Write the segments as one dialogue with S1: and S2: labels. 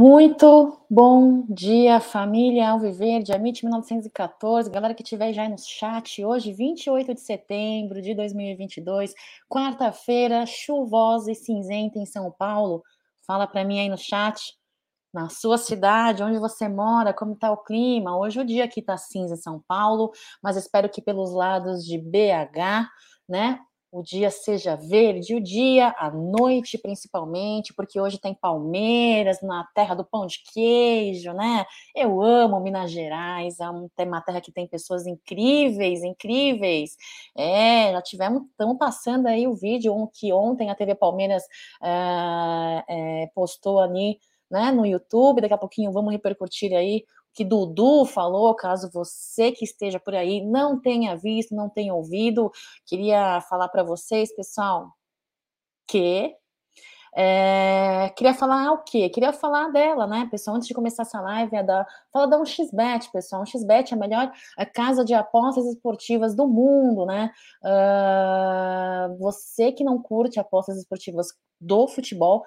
S1: Muito bom dia, família Alviverde, Amit 1914, galera que estiver já aí no chat, hoje, 28 de setembro de 2022, quarta-feira, chuvosa e cinzenta em São Paulo. Fala para mim aí no chat, na sua cidade, onde você mora, como está o clima. Hoje o dia aqui está cinza em São Paulo, mas espero que pelos lados de BH, né, o dia seja verde, o dia, a noite principalmente, porque hoje tem Palmeiras, na terra do pão de queijo, né? Eu amo Minas Gerais, é uma terra que tem pessoas incríveis, incríveis. É, já tivemos, estamos passando aí o vídeo que ontem a TV Palmeiras é, é, postou ali né, no YouTube, daqui a pouquinho vamos repercutir aí que Dudu falou, caso você que esteja por aí não tenha visto, não tenha ouvido, queria falar para vocês, pessoal, que é, queria falar o quê? Queria falar dela, né, pessoal? Antes de começar essa live, é da, fala da um xbet, pessoal. Um xbet é a melhor casa de apostas esportivas do mundo, né? Uh, você que não curte apostas esportivas do futebol,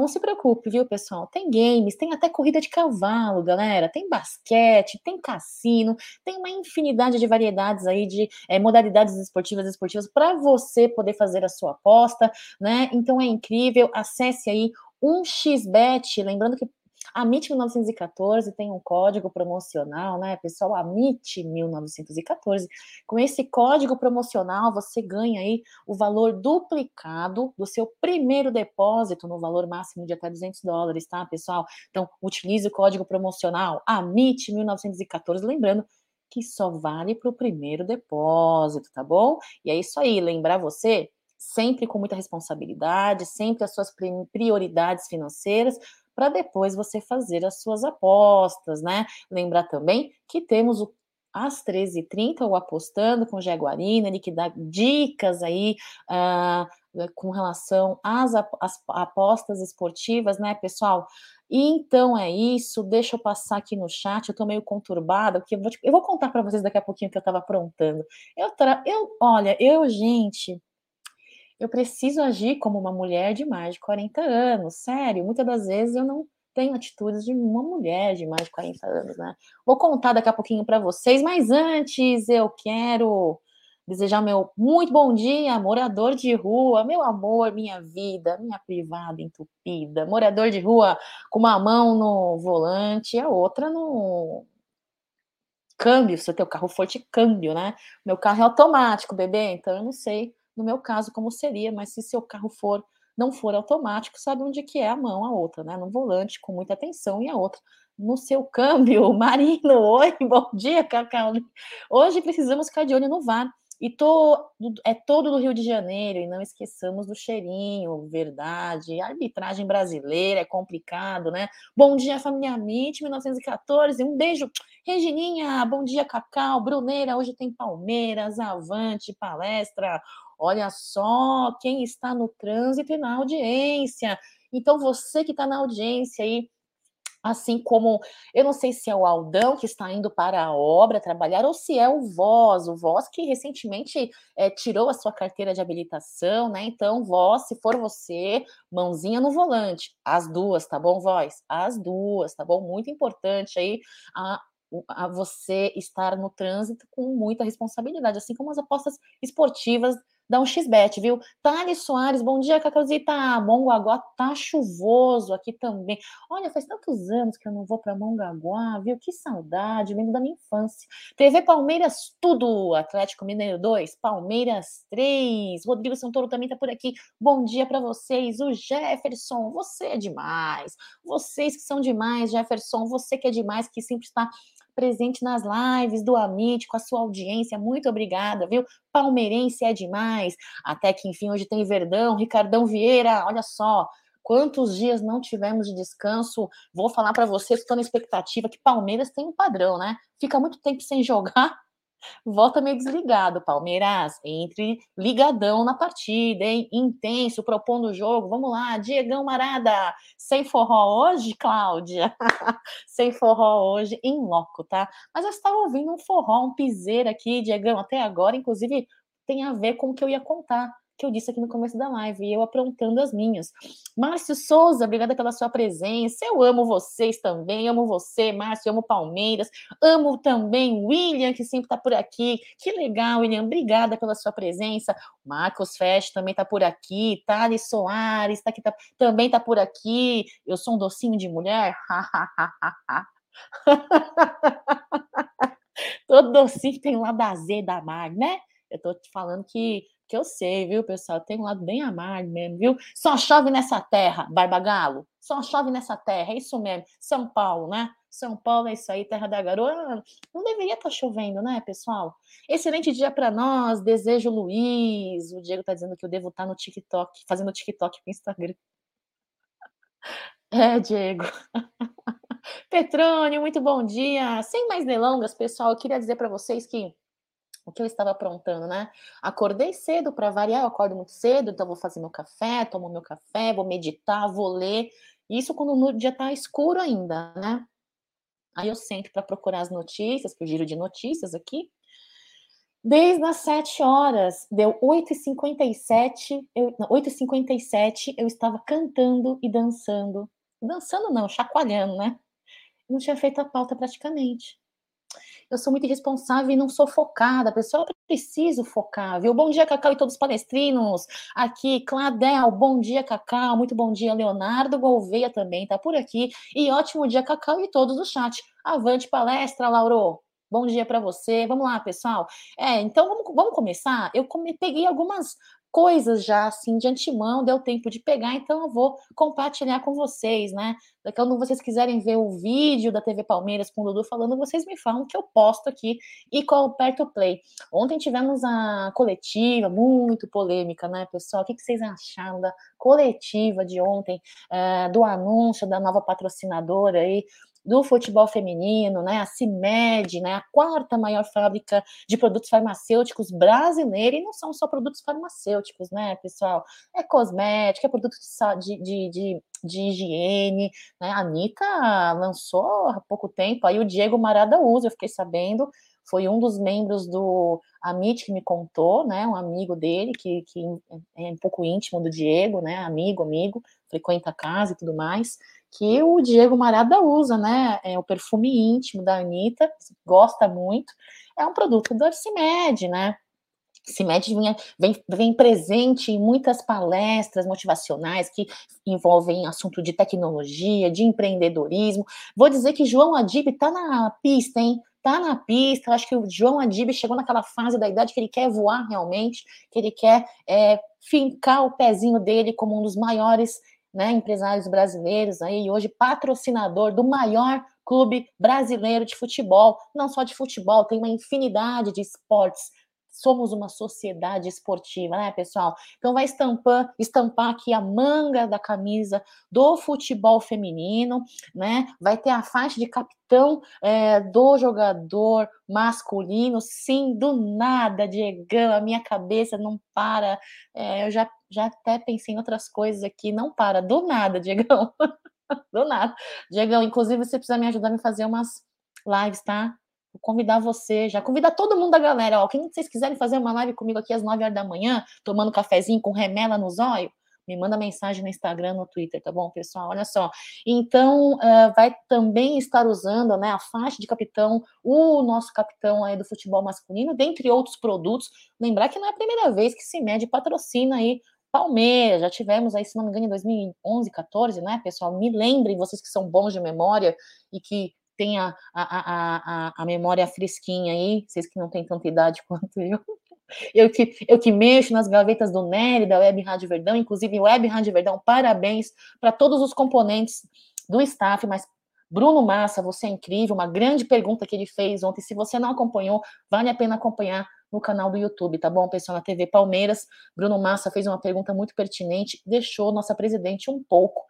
S1: não se preocupe, viu, pessoal? Tem games, tem até corrida de cavalo, galera. Tem basquete, tem cassino, tem uma infinidade de variedades aí de é, modalidades esportivas esportivas para você poder fazer a sua aposta, né? Então é incrível. Acesse aí um xbet, lembrando que a MIT 1914 tem um código promocional, né, pessoal? A MIT 1914. Com esse código promocional, você ganha aí o valor duplicado do seu primeiro depósito no valor máximo de até 200 dólares, tá, pessoal? Então, utilize o código promocional AMIT 1914, lembrando que só vale para o primeiro depósito, tá bom? E é isso aí, lembrar você sempre com muita responsabilidade, sempre as suas prioridades financeiras, para depois você fazer as suas apostas, né? Lembrar também que temos o às 13h30, o Apostando com Jaguarina, ele que dá dicas aí uh, com relação às, apostas esportivas, né, pessoal? Então é isso, deixa eu passar aqui no chat, eu tô meio conturbada, porque eu vou, eu vou contar para vocês daqui a pouquinho o que eu tava aprontando. Eu, tra... eu, olha, eu, gente, eu preciso agir como uma mulher de mais de 40 anos, sério. Muitas das vezes eu não tenho atitudes de uma mulher de mais de 40 anos, né? Vou contar daqui a pouquinho para vocês, mas antes eu quero desejar meu muito bom dia, morador de rua, meu amor, minha vida, minha privada entupida, morador de rua com uma mão no volante e a outra no câmbio, se o teu carro for de câmbio, né? Meu carro é automático, bebê, então eu não sei no meu caso, como seria, mas se seu carro for não for automático, sabe onde que é a mão, a outra, né? No volante, com muita atenção, e a outra no seu câmbio. Marino, oi, bom dia, Cacau. Hoje precisamos ficar de olho no VAR. E tô, é todo do Rio de Janeiro, e não esqueçamos do cheirinho, verdade. A arbitragem brasileira é complicado, né? Bom dia, família MIT, 1914. Um beijo, Regininha. Bom dia, Cacau. Bruneira, hoje tem Palmeiras, Avante, palestra. Olha só quem está no trânsito e na audiência. Então, você que está na audiência aí, assim como eu não sei se é o Aldão que está indo para a obra trabalhar ou se é o Voz, o Voz que recentemente é, tirou a sua carteira de habilitação, né? Então, Voz, se for você, mãozinha no volante, as duas, tá bom, Voz? As duas, tá bom? Muito importante aí a a você estar no trânsito com muita responsabilidade, assim como as apostas esportivas dá um xbet, viu? Thales Soares, bom dia, Cacauzita. Mongaguá tá chuvoso aqui também. Olha, faz tantos anos que eu não vou para Mongaguá, viu? Que saudade, lembro da minha infância. TV Palmeiras, tudo. Atlético Mineiro 2, Palmeiras 3. Rodrigo Santoro também tá por aqui. Bom dia para vocês. O Jefferson, você é demais. Vocês que são demais, Jefferson, você que é demais, que sempre está presente nas lives do Amit, com a sua audiência. Muito obrigada, viu? Palmeirense é demais. Até que, enfim, hoje tem Verdão, Ricardão Vieira, olha só. Quantos dias não tivemos de descanso? Vou falar para vocês, estou na expectativa que Palmeiras tem um padrão, né? Fica muito tempo sem jogar, volta meio desligado. Palmeiras, entre ligadão na partida, hein? Intenso, propondo o jogo. Vamos lá, Diegão Marada. Sem forró hoje, Cláudia? Sem forró hoje, em loco, tá? Mas eu estava ouvindo um forró, um piseiro aqui, Diegão, até agora, inclusive tem a ver com o que eu ia contar. Que eu disse aqui no começo da live, e eu aprontando as minhas. Márcio Souza, obrigada pela sua presença. Eu amo vocês também, amo você, Márcio, amo Palmeiras, amo também William, que sempre está por aqui. Que legal, William, obrigada pela sua presença. Marcos Fest também está por aqui, Thales Soares tá aqui, tá, também está por aqui. Eu sou um docinho de mulher? Todo docinho tem um lado azedo amargo, né? Eu tô te falando que, que eu sei, viu, pessoal? Tem um lado bem amargo mesmo, viu? Só chove nessa terra, Barbagalo. Só chove nessa terra, é isso mesmo. São Paulo, né? São Paulo é isso aí, terra da garoa. Não deveria estar tá chovendo, né, pessoal? Excelente dia para nós. Desejo Luiz. O Diego tá dizendo que eu devo estar tá no TikTok, fazendo TikTok no Instagram. É, Diego. Petrônio, muito bom dia. Sem mais delongas, pessoal, eu queria dizer para vocês que o que eu estava aprontando, né? Acordei cedo para variar, eu acordo muito cedo, então vou fazer meu café, tomo meu café, vou meditar, vou ler. Isso quando o dia está escuro ainda, né? Aí eu sento para procurar as notícias, que o giro de notícias aqui. Desde as 7 horas, deu 8h57, eu, 8h57, eu estava cantando e dançando. Dançando não, chacoalhando, né? não tinha feito a pauta praticamente. Eu sou muito irresponsável e não sou focada. Pessoal, eu preciso focar, viu? Bom dia, Cacau e todos os palestrinos. Aqui, Cladel, bom dia, Cacau. Muito bom dia, Leonardo Gouveia também tá por aqui. E ótimo dia, Cacau e todos do chat. Avante palestra, Lauro. Bom dia para você. Vamos lá, pessoal. É, então vamos, vamos começar. Eu come, peguei algumas coisas já assim de antemão, deu tempo de pegar, então eu vou compartilhar com vocês, né? Quando vocês quiserem ver o vídeo da TV Palmeiras com o Dudu falando, vocês me falam que eu posto aqui e aperto o play. Ontem tivemos a coletiva, muito polêmica, né, pessoal? O que vocês acharam da coletiva de ontem, uh, do anúncio da nova patrocinadora aí, do futebol feminino, né, a CIMED, né, a quarta maior fábrica de produtos farmacêuticos brasileira, e não são só produtos farmacêuticos, né, pessoal? É cosmética, é produto de, de, de, de higiene, né? A Anitta lançou há pouco tempo, aí o Diego Marada usa, eu fiquei sabendo, foi um dos membros do Amit que me contou, né, um amigo dele, que, que é um pouco íntimo do Diego, né, amigo, amigo, frequenta a casa e tudo mais, que o Diego Marada usa, né? É o perfume íntimo da Anitta, gosta muito. É um produto do Arcimed, né? CIMED vem, vem, vem, presente em muitas palestras motivacionais que envolvem assunto de tecnologia, de empreendedorismo. Vou dizer que João Adib está na pista, hein? Está na pista. Acho que o João Adib chegou naquela fase da idade que ele quer voar realmente, que ele quer é, fincar o pezinho dele como um dos maiores né, empresários brasileiros aí, hoje patrocinador do maior clube brasileiro de futebol, não só de futebol, tem uma infinidade de esportes. Somos uma sociedade esportiva, né, pessoal? Então vai estampar, estampar aqui a manga da camisa do futebol feminino, né? Vai ter a faixa de capitão é, do jogador masculino. Sim, do nada, Diegão, a minha cabeça não para. É, eu já já até pensei em outras coisas aqui, não para, do nada, Diegão. do nada. Diegão, inclusive você precisa me ajudar a me fazer umas lives, tá? Vou convidar você, já convidar todo mundo da galera, ó, quem vocês quiserem fazer uma live comigo aqui às 9 horas da manhã, tomando cafezinho com remela nos olhos, me manda mensagem no Instagram, no Twitter, tá bom, pessoal? Olha só. Então, uh, vai também estar usando né, a faixa de capitão, o nosso capitão aí do futebol masculino, dentre outros produtos. Lembrar que não é a primeira vez que se mede patrocina aí Palmeiras, já tivemos aí, se não me engano, em 2011, 14, né, pessoal? Me lembrem, vocês que são bons de memória e que têm a, a, a, a, memória fresquinha aí, vocês que não têm tanta idade quanto eu. Eu que, eu que mexo nas gavetas do Nery, da Web Rádio Verdão, inclusive Web Rádio Verdão, parabéns para todos os componentes do staff, mas Bruno Massa, você é incrível, uma grande pergunta que ele fez ontem. Se você não acompanhou, vale a pena acompanhar no canal do YouTube, tá bom, pessoal? Na TV Palmeiras, Bruno Massa fez uma pergunta muito pertinente, deixou nossa presidente um pouco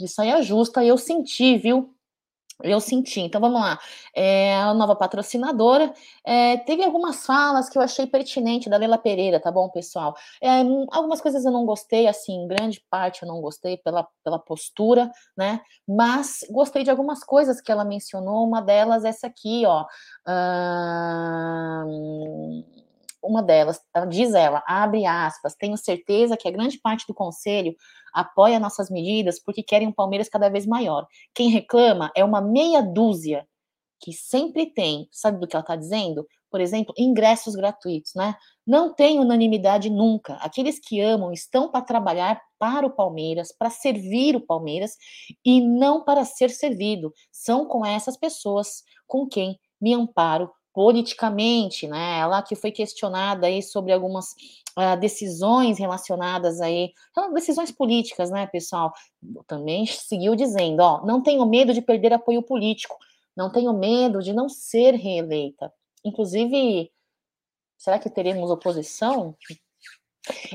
S1: de saia justa, e eu senti, viu? Eu senti. Então vamos lá. É, a nova patrocinadora é, teve algumas falas que eu achei pertinente da Leila Pereira, tá bom, pessoal? É, algumas coisas eu não gostei, assim, grande parte eu não gostei pela, pela postura, né? Mas gostei de algumas coisas que ela mencionou. Uma delas, essa aqui, ó. Hum, uma delas. Diz ela, abre aspas, tenho certeza que a grande parte do conselho apoia nossas medidas porque querem um Palmeiras cada vez maior. Quem reclama é uma meia dúzia que sempre tem, sabe do que ela está dizendo? Por exemplo, ingressos gratuitos, né? Não tem unanimidade nunca. Aqueles que amam estão para trabalhar para o Palmeiras, para servir o Palmeiras e não para ser servido. São com essas pessoas com quem me amparo politicamente, né? Ela que foi questionada aí sobre algumas uh, decisões relacionadas aí, decisões políticas, né, pessoal? Também seguiu dizendo, ó, não tenho medo de perder apoio político, não tenho medo de não ser reeleita. Inclusive, será que teremos oposição?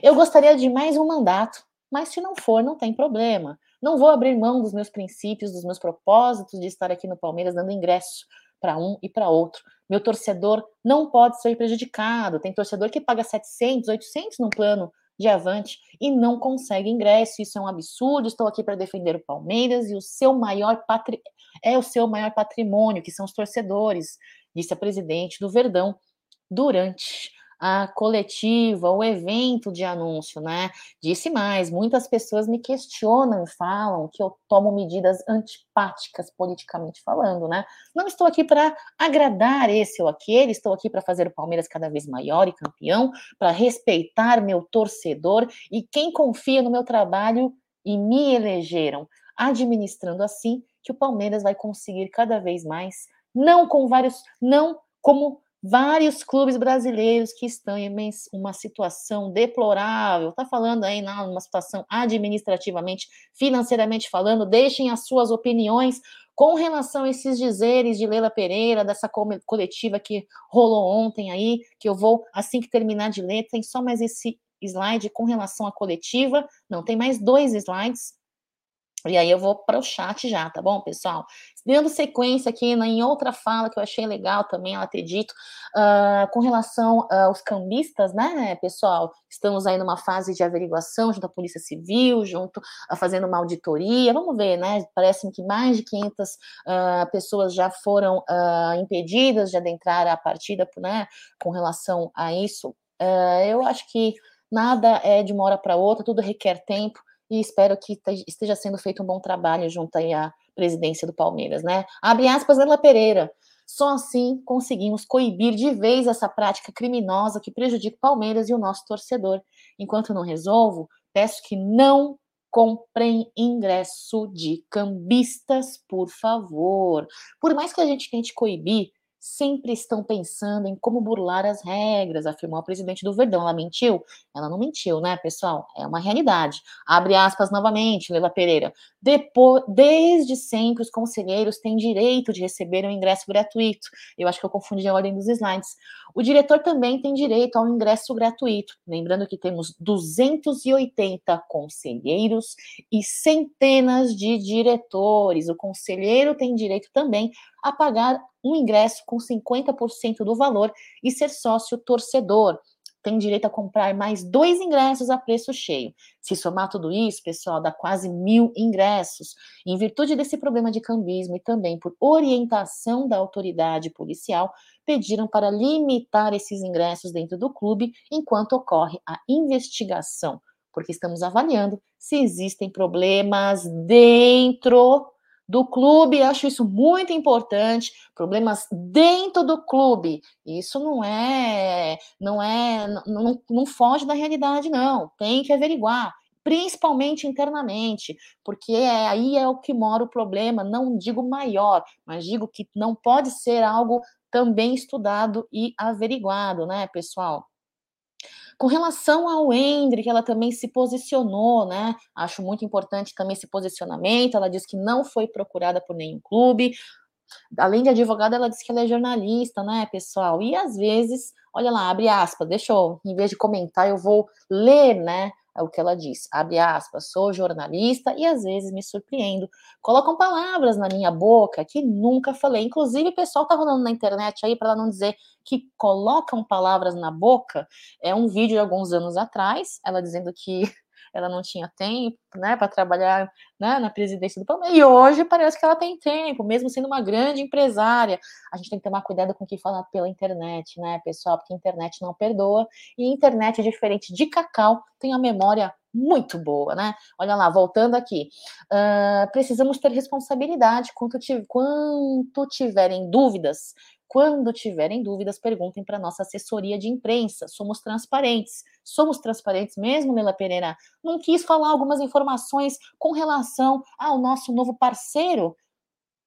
S1: Eu gostaria de mais um mandato, mas se não for, não tem problema. Não vou abrir mão dos meus princípios, dos meus propósitos de estar aqui no Palmeiras dando ingresso para um e para outro. Meu torcedor não pode ser prejudicado. Tem torcedor que paga 700, 800 no plano de avante e não consegue ingresso. Isso é um absurdo. Estou aqui para defender o Palmeiras e o seu maior patri... é o seu maior patrimônio, que são os torcedores, disse a presidente do Verdão durante a coletiva, o evento de anúncio, né? Disse mais, muitas pessoas me questionam falam que eu tomo medidas antipáticas politicamente falando, né? Não estou aqui para agradar esse ou aquele, estou aqui para fazer o Palmeiras cada vez maior e campeão, para respeitar meu torcedor e quem confia no meu trabalho e me elegeram, administrando assim que o Palmeiras vai conseguir cada vez mais, não com vários, não como vários clubes brasileiros que estão em uma situação deplorável, está falando aí numa situação administrativamente, financeiramente falando, deixem as suas opiniões com relação a esses dizeres de Leila Pereira, dessa coletiva que rolou ontem aí, que eu vou, assim que terminar de ler, tem só mais esse slide com relação à coletiva, não, tem mais dois slides, e aí eu vou para o chat já, tá bom, pessoal? Dando sequência aqui em outra fala que eu achei legal também ela ter dito, uh, com relação uh, aos cambistas, né, pessoal? Estamos aí numa fase de averiguação junto à Polícia Civil, junto a fazendo uma auditoria. Vamos ver, né? Parece que mais de 500 uh, pessoas já foram impedidas de adentrar a partida, né, com relação a isso. eu acho que nada é de uma hora para outra, tudo requer tempo e espero que esteja sendo feito um bom trabalho junto aí à presidência do Palmeiras, né? Abre aspas, Ana Pereira. Só assim conseguimos coibir de vez essa prática criminosa que prejudica o Palmeiras e o nosso torcedor. Enquanto não resolvo, peço que não comprem ingresso de cambistas, por favor. Por mais que a gente tente coibir, sempre estão pensando em como burlar as regras, afirmou a presidente do Verdão. Ela mentiu? Ela não mentiu, né, pessoal? É uma realidade. Abre aspas novamente, Leila Pereira. Depois, desde sempre, os conselheiros têm direito de receber um ingresso gratuito. Eu acho que eu confundi a ordem dos slides. O diretor também tem direito ao ingresso gratuito. Lembrando que temos 280 conselheiros e centenas de diretores. O conselheiro tem direito também a pagar um ingresso com 50% do valor e ser sócio torcedor. Tem direito a comprar mais dois ingressos a preço cheio. Se somar tudo isso, pessoal, dá quase mil ingressos. Em virtude desse problema de cambismo e também por orientação da autoridade policial, pediram para limitar esses ingressos dentro do clube enquanto ocorre a investigação, porque estamos avaliando se existem problemas dentro do clube, acho isso muito importante, problemas dentro do clube. Isso não é, não é, não, não foge da realidade, não. Tem que averiguar, principalmente internamente, porque é, aí é o que mora o problema. Não digo maior, mas digo que não pode ser algo também estudado e averiguado, né, pessoal? Com relação ao Hendrick, ela também se posicionou, né? Acho muito importante também esse posicionamento. Ela diz que não foi procurada por nenhum clube. Além de advogada, ela diz que ela é jornalista, né, pessoal? E às vezes, olha lá, abre aspas, deixa eu, em vez de comentar, eu vou ler, né? É o que ela diz, abre aspas, sou jornalista e às vezes me surpreendo. Colocam palavras na minha boca que nunca falei. Inclusive, o pessoal tá rolando na internet aí para não dizer que colocam palavras na boca. É um vídeo de alguns anos atrás, ela dizendo que ela não tinha tempo, né, para trabalhar né, na presidência do Palmeiras. E hoje parece que ela tem tempo, mesmo sendo uma grande empresária. A gente tem que tomar cuidado com o que fala pela internet, né, pessoal, porque a internet não perdoa. E internet diferente de Cacau, tem a memória muito boa, né? Olha lá, voltando aqui. Uh, precisamos ter responsabilidade quanto, quanto tiverem dúvidas quando tiverem dúvidas, perguntem para nossa assessoria de imprensa. Somos transparentes. Somos transparentes mesmo, Nela Pereira? Não quis falar algumas informações com relação ao nosso novo parceiro.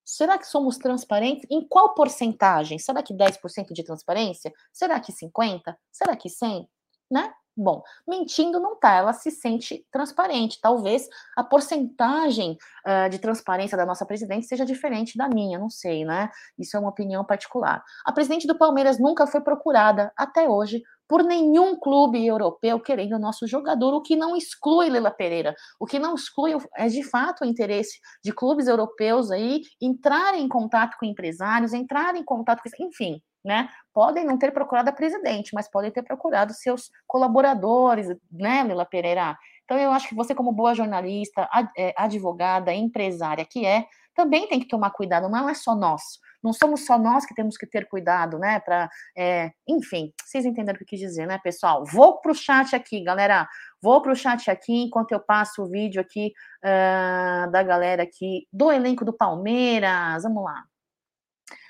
S1: Será que somos transparentes? Em qual porcentagem? Será que 10% de transparência? Será que 50%? Será que 100%? Né? Bom, mentindo não tá, ela se sente transparente. Talvez a porcentagem uh, de transparência da nossa presidente seja diferente da minha, não sei, né? Isso é uma opinião particular. A presidente do Palmeiras nunca foi procurada, até hoje, por nenhum clube europeu querendo o nosso jogador, o que não exclui Leila Pereira, o que não exclui é de fato o interesse de clubes europeus aí entrarem em contato com empresários, entrarem em contato com, enfim, né? Podem não ter procurado a presidente, mas podem ter procurado seus colaboradores, né, Lila Pereira? Então, eu acho que você, como boa jornalista, é, advogada, empresária que é, também tem que tomar cuidado, não é só nós. Não somos só nós que temos que ter cuidado, né? Para, é, enfim, vocês entenderam o que eu quis dizer, né, pessoal? Vou para o chat aqui, galera. Vou para o chat aqui enquanto eu passo o vídeo aqui uh, da galera aqui do elenco do Palmeiras. Vamos lá.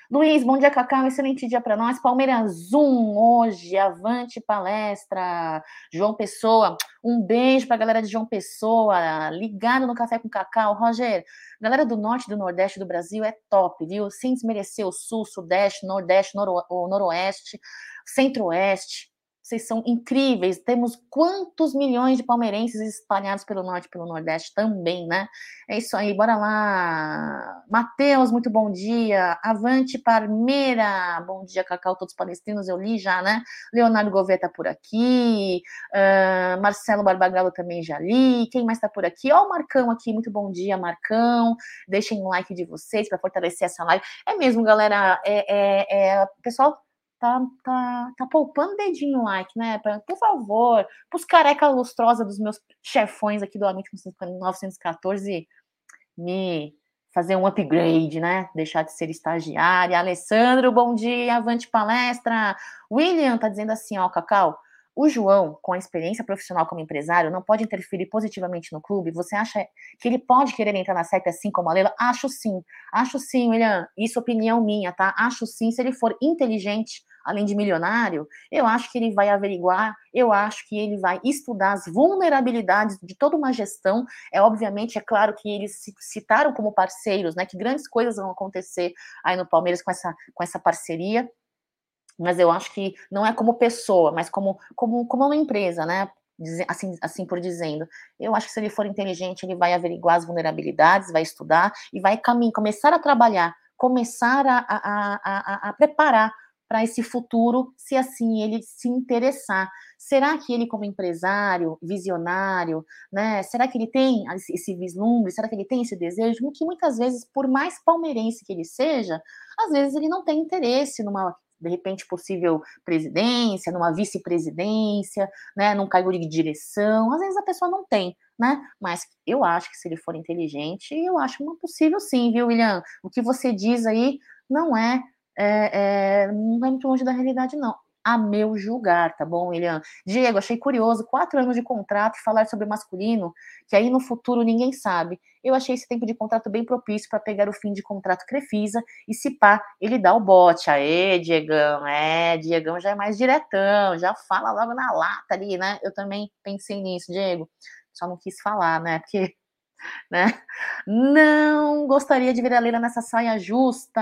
S1: Luiz, bom dia, Cacau. Excelente dia para nós. Palmeiras 1 hoje, avante palestra. João Pessoa, um beijo para a galera de João Pessoa, ligado no Café com Cacau. Roger, galera do norte e do nordeste do Brasil é top, viu? Sem desmerecer o sul, sudeste, nordeste, noro, noroeste, centro-oeste vocês são incríveis. Temos quantos milhões de palmeirenses espalhados pelo norte e pelo nordeste também, né? É isso aí, bora lá. Matheus, muito bom dia. Avante Parmeira, bom dia, Cacau, todos os palestinos, eu li já, né? Leonardo Gouveia tá por aqui. Uh, Marcelo Barbagallo também já li. Quem mais tá por aqui? Ó, o Marcão aqui, muito bom dia, Marcão. Deixem um like de vocês para fortalecer essa live. É mesmo, galera. É, é, é, pessoal tá, tá, tá poupando dedinho like, né? Por favor, pros careca lustrosa dos meus chefões aqui do Amit 914 me fazer um upgrade, né? Deixar de ser estagiária. Alessandro, bom dia, avante palestra. William tá dizendo assim, ó, Cacau, o João, com a experiência profissional como empresário, não pode interferir positivamente no clube? Você acha que ele pode querer entrar na SEP assim como a Leila? Acho sim. Acho sim, William. Isso é opinião minha, tá? Acho sim. Se ele for inteligente, além de milionário, eu acho que ele vai averiguar, eu acho que ele vai estudar as vulnerabilidades de toda uma gestão. É obviamente, é claro que eles se citaram como parceiros, né? Que grandes coisas vão acontecer aí no Palmeiras com essa, com essa parceria mas eu acho que não é como pessoa, mas como, como, como uma empresa, né? Assim, assim por dizendo. Eu acho que se ele for inteligente, ele vai averiguar as vulnerabilidades, vai estudar e vai começar a trabalhar, começar a, a, a, a preparar para esse futuro, se assim ele se interessar. Será que ele, como empresário, visionário, né? Será que ele tem esse vislumbre? Será que ele tem esse desejo? Que muitas vezes, por mais palmeirense que ele seja, às vezes ele não tem interesse numa de repente, possível presidência, numa vice-presidência, né, num cargo de direção. Às vezes a pessoa não tem, né? Mas eu acho que se ele for inteligente, eu acho uma possível sim, viu, William? O que você diz aí não é, é, é não é muito longe da realidade, não a meu julgar, tá bom, William? Diego, achei curioso, quatro anos de contrato e falar sobre masculino, que aí no futuro ninguém sabe. Eu achei esse tempo de contrato bem propício para pegar o fim de contrato Crefisa e se pá, ele dá o bote. Aê, Diegão, é, Diegão já é mais diretão, já fala logo na lata ali, né? Eu também pensei nisso, Diego. Só não quis falar, né? Porque né? Não gostaria de ver a Leila nessa saia justa.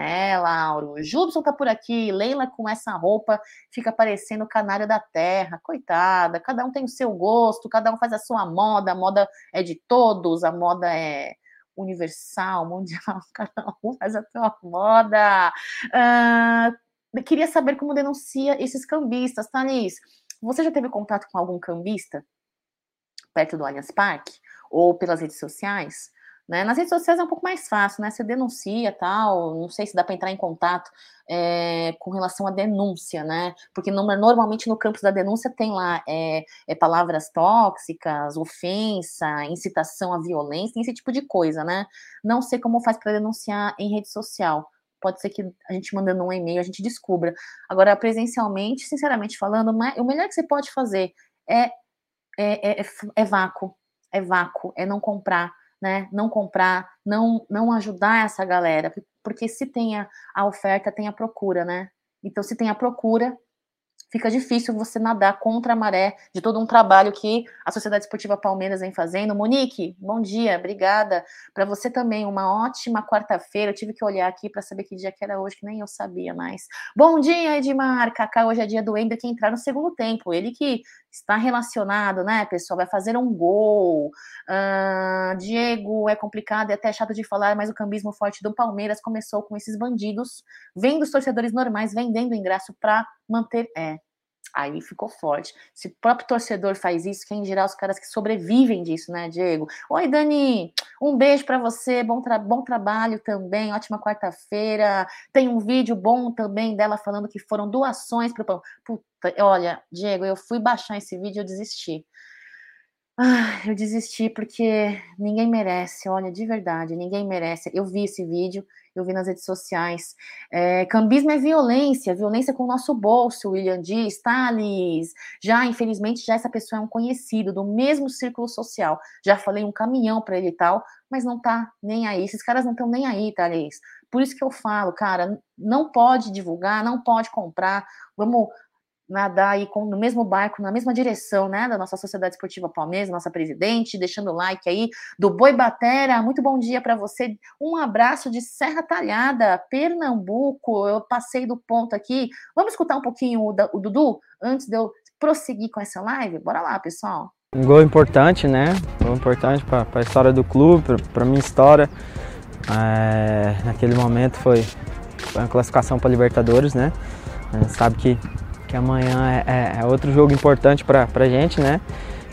S1: É, Lauro. Jubson tá por aqui. Leila com essa roupa fica parecendo canário da terra. Coitada. Cada um tem o seu gosto, cada um faz a sua moda. A moda é de todos, a moda é universal, mundial. Cada um faz a sua moda. Uh, queria saber como denuncia esses cambistas, Thaís. Você já teve contato com algum cambista perto do Allianz Parque? Ou pelas redes sociais, Né? Nas redes sociais é um pouco mais fácil, né? Você denuncia tal, não sei se dá para entrar em contato é, com relação à denúncia, né? Porque no, normalmente no campus da denúncia tem lá é, é, palavras tóxicas, ofensa, incitação à violência, esse tipo de coisa, né? Não sei como faz para denunciar em rede social. Pode ser que a gente mandando um e-mail a gente descubra. Agora, presencialmente, sinceramente falando, o melhor que você pode fazer é, é, é, é vácuo, é vácuo, é não comprar né? Não comprar, não não ajudar essa galera, porque se tem a, a oferta, tem a procura, né? Então, se tem a procura, fica difícil você nadar contra a maré de todo um trabalho que a Sociedade Esportiva Palmeiras vem fazendo. Monique, bom dia, obrigada. Para você também, uma ótima quarta-feira. Eu tive que olhar aqui para saber que dia que era hoje, que nem eu sabia mais. Bom dia, Edmar. Kaká, hoje é dia do Ender que entrar no segundo tempo. Ele que está relacionado, né, pessoal? Vai fazer um gol. Uh, Diego, é complicado e até chato de falar, mas o cambismo forte do Palmeiras começou com esses bandidos, vendo os torcedores normais vendendo ingresso para manter. É, Aí ficou forte. Se o próprio torcedor faz isso, quem dirá os caras que sobrevivem disso, né, Diego? Oi, Dani, um beijo para você, bom, tra bom trabalho também, ótima quarta-feira. Tem um vídeo bom também dela falando que foram doações para o Puta, olha, Diego, eu fui baixar esse vídeo e eu desisti. Ah, eu desisti porque ninguém merece, olha, de verdade, ninguém merece. Eu vi esse vídeo, eu vi nas redes sociais. É, cambismo é violência, violência com o nosso bolso, William diz, Thales. Já, infelizmente, já essa pessoa é um conhecido do mesmo círculo social. Já falei um caminhão para ele e tal, mas não tá nem aí. Esses caras não estão nem aí, Thales. Por isso que eu falo, cara, não pode divulgar, não pode comprar. Vamos nadar aí com, no mesmo barco, na mesma direção, né, da nossa Sociedade Esportiva Palmeiras, nossa presidente, deixando o like aí do Boi Batera, muito bom dia para você, um abraço de Serra Talhada, Pernambuco, eu passei do ponto aqui, vamos escutar um pouquinho o, o Dudu, antes de eu prosseguir com essa live? Bora lá, pessoal.
S2: Um gol importante, né, gol importante para a história do clube, para minha história, é, naquele momento foi, foi classificação para Libertadores, né, a gente sabe que que amanhã é, é, é outro jogo importante para a gente, né?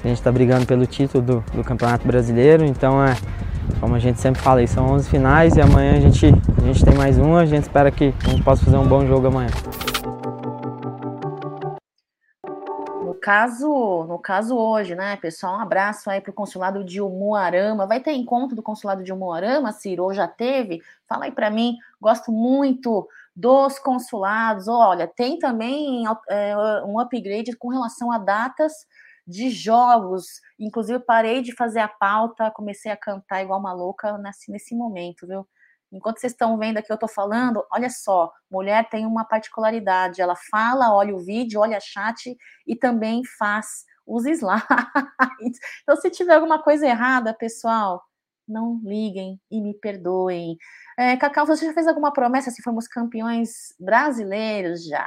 S2: A gente está brigando pelo título do, do, Campeonato Brasileiro, então é, como a gente sempre fala, são 11 finais e amanhã a gente, a gente tem mais uma, a gente espera que a gente possa fazer um bom jogo amanhã.
S1: No caso, no caso hoje, né, pessoal, um abraço aí para o consulado de Umuarama. Vai ter encontro do consulado de Umuarama, Ciro, ou já teve? Fala aí para mim, gosto muito dos consulados. Olha, tem também é, um upgrade com relação a datas de jogos. Inclusive, parei de fazer a pauta, comecei a cantar igual uma louca nesse, nesse momento, viu? Enquanto vocês estão vendo aqui, eu estou falando, olha só, mulher tem uma particularidade, ela fala, olha o vídeo, olha chat e também faz os slides. Então, se tiver alguma coisa errada, pessoal, não liguem e me perdoem. É, Cacau, você já fez alguma promessa se formos campeões brasileiros? Já,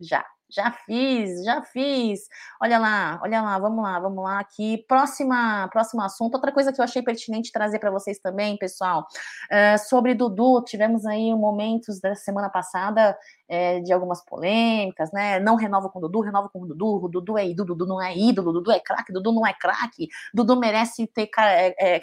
S1: já. Já fiz, já fiz. Olha lá, olha lá, vamos lá, vamos lá aqui. Próxima, próximo assunto. Outra coisa que eu achei pertinente trazer para vocês também, pessoal, é, sobre Dudu. Tivemos aí momentos da semana passada é, de algumas polêmicas, né? Não renova com Dudu, renova com Dudu. Dudu é ídolo, Dudu não é ídolo, Dudu é craque, Dudu não é craque. Dudu merece ter é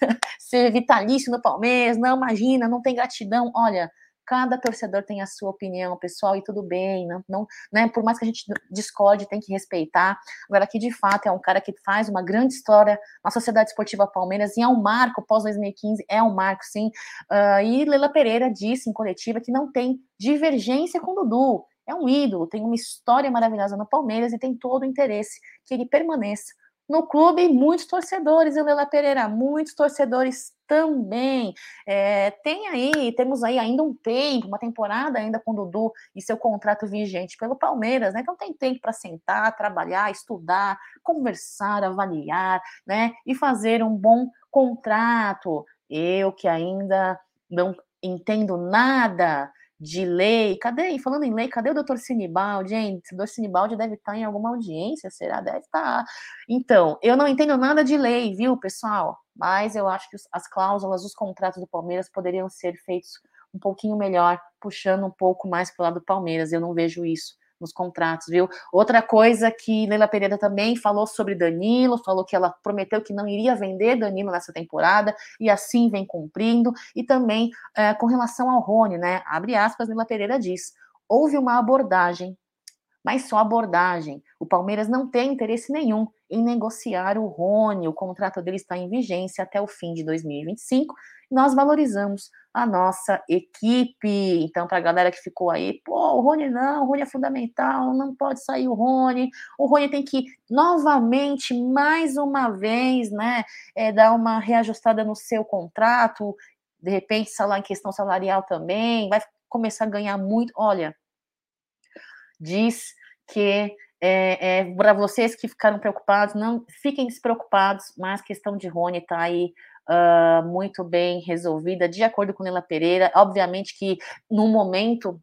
S1: ser vitalício no Palmeiras. Não, imagina, não tem gratidão. Olha cada torcedor tem a sua opinião, pessoal, e tudo bem, não, não, né, por mais que a gente discorde, tem que respeitar. Agora, aqui de fato é um cara que faz uma grande história na Sociedade Esportiva Palmeiras e é um marco pós 2015, é um marco, sim. Uh, e Leila Pereira disse em coletiva que não tem divergência com Dudu. É um ídolo, tem uma história maravilhosa no Palmeiras e tem todo o interesse que ele permaneça no clube, muitos torcedores, e Lela Pereira, muitos torcedores também. É, tem aí, temos aí ainda um tempo, uma temporada ainda com o Dudu e seu contrato vigente pelo Palmeiras, né? Então tem tempo para sentar, trabalhar, estudar, conversar, avaliar, né? E fazer um bom contrato. Eu que ainda não entendo nada de lei. Cadê? Falando em lei, cadê o doutor Sinibaldi, gente? O doutor Sinibaldi deve estar em alguma audiência, será? Deve estar. Então, eu não entendo nada de lei, viu, pessoal? Mas eu acho que as cláusulas, os contratos do Palmeiras poderiam ser feitos um pouquinho melhor, puxando um pouco mais para o lado do Palmeiras. Eu não vejo isso nos contratos, viu? Outra coisa que Leila Pereira também falou sobre Danilo, falou que ela prometeu que não iria vender Danilo nessa temporada, e assim vem cumprindo, e também é, com relação ao Rony, né? Abre aspas, Leila Pereira diz: houve uma abordagem, mas só abordagem. O Palmeiras não tem interesse nenhum em negociar o Rony, o contrato dele está em vigência até o fim de 2025. Nós valorizamos a nossa equipe. Então, para a galera que ficou aí, pô, o Rony não, o Rony é fundamental, não pode sair o Rony. O Rony tem que novamente, mais uma vez, né, é, dar uma reajustada no seu contrato. De repente, salário em questão salarial também, vai começar a ganhar muito. Olha, diz que é, é, para vocês que ficaram preocupados, não fiquem despreocupados, mas questão de Rony está aí uh, muito bem resolvida, de acordo com Nela Pereira. Obviamente que no momento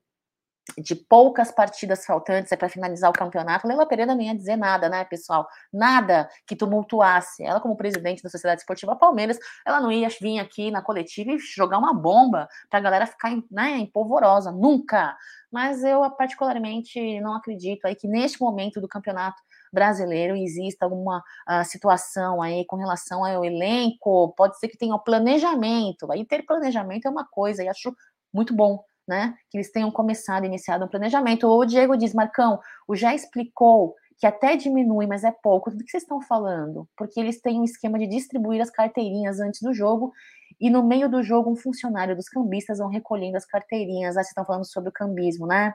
S1: de poucas partidas faltantes é para finalizar o campeonato, Leila Pereira nem ia dizer nada, né, pessoal? Nada que tumultuasse. Ela, como presidente da Sociedade Esportiva Palmeiras, ela não ia vir aqui na coletiva e jogar uma bomba para a galera ficar né, empolvorosa. Nunca! Mas eu, particularmente, não acredito aí que neste momento do campeonato brasileiro exista alguma uh, situação aí com relação ao elenco, pode ser que tenha o planejamento, aí ter planejamento é uma coisa, e acho muito bom, né, que eles tenham começado, iniciado um planejamento. O Diego diz, Marcão, o já explicou que até diminui, mas é pouco. Do que vocês estão falando? Porque eles têm um esquema de distribuir as carteirinhas antes do jogo e no meio do jogo um funcionário dos cambistas vão recolhendo as carteirinhas. Ah, vocês estão falando sobre o cambismo, né?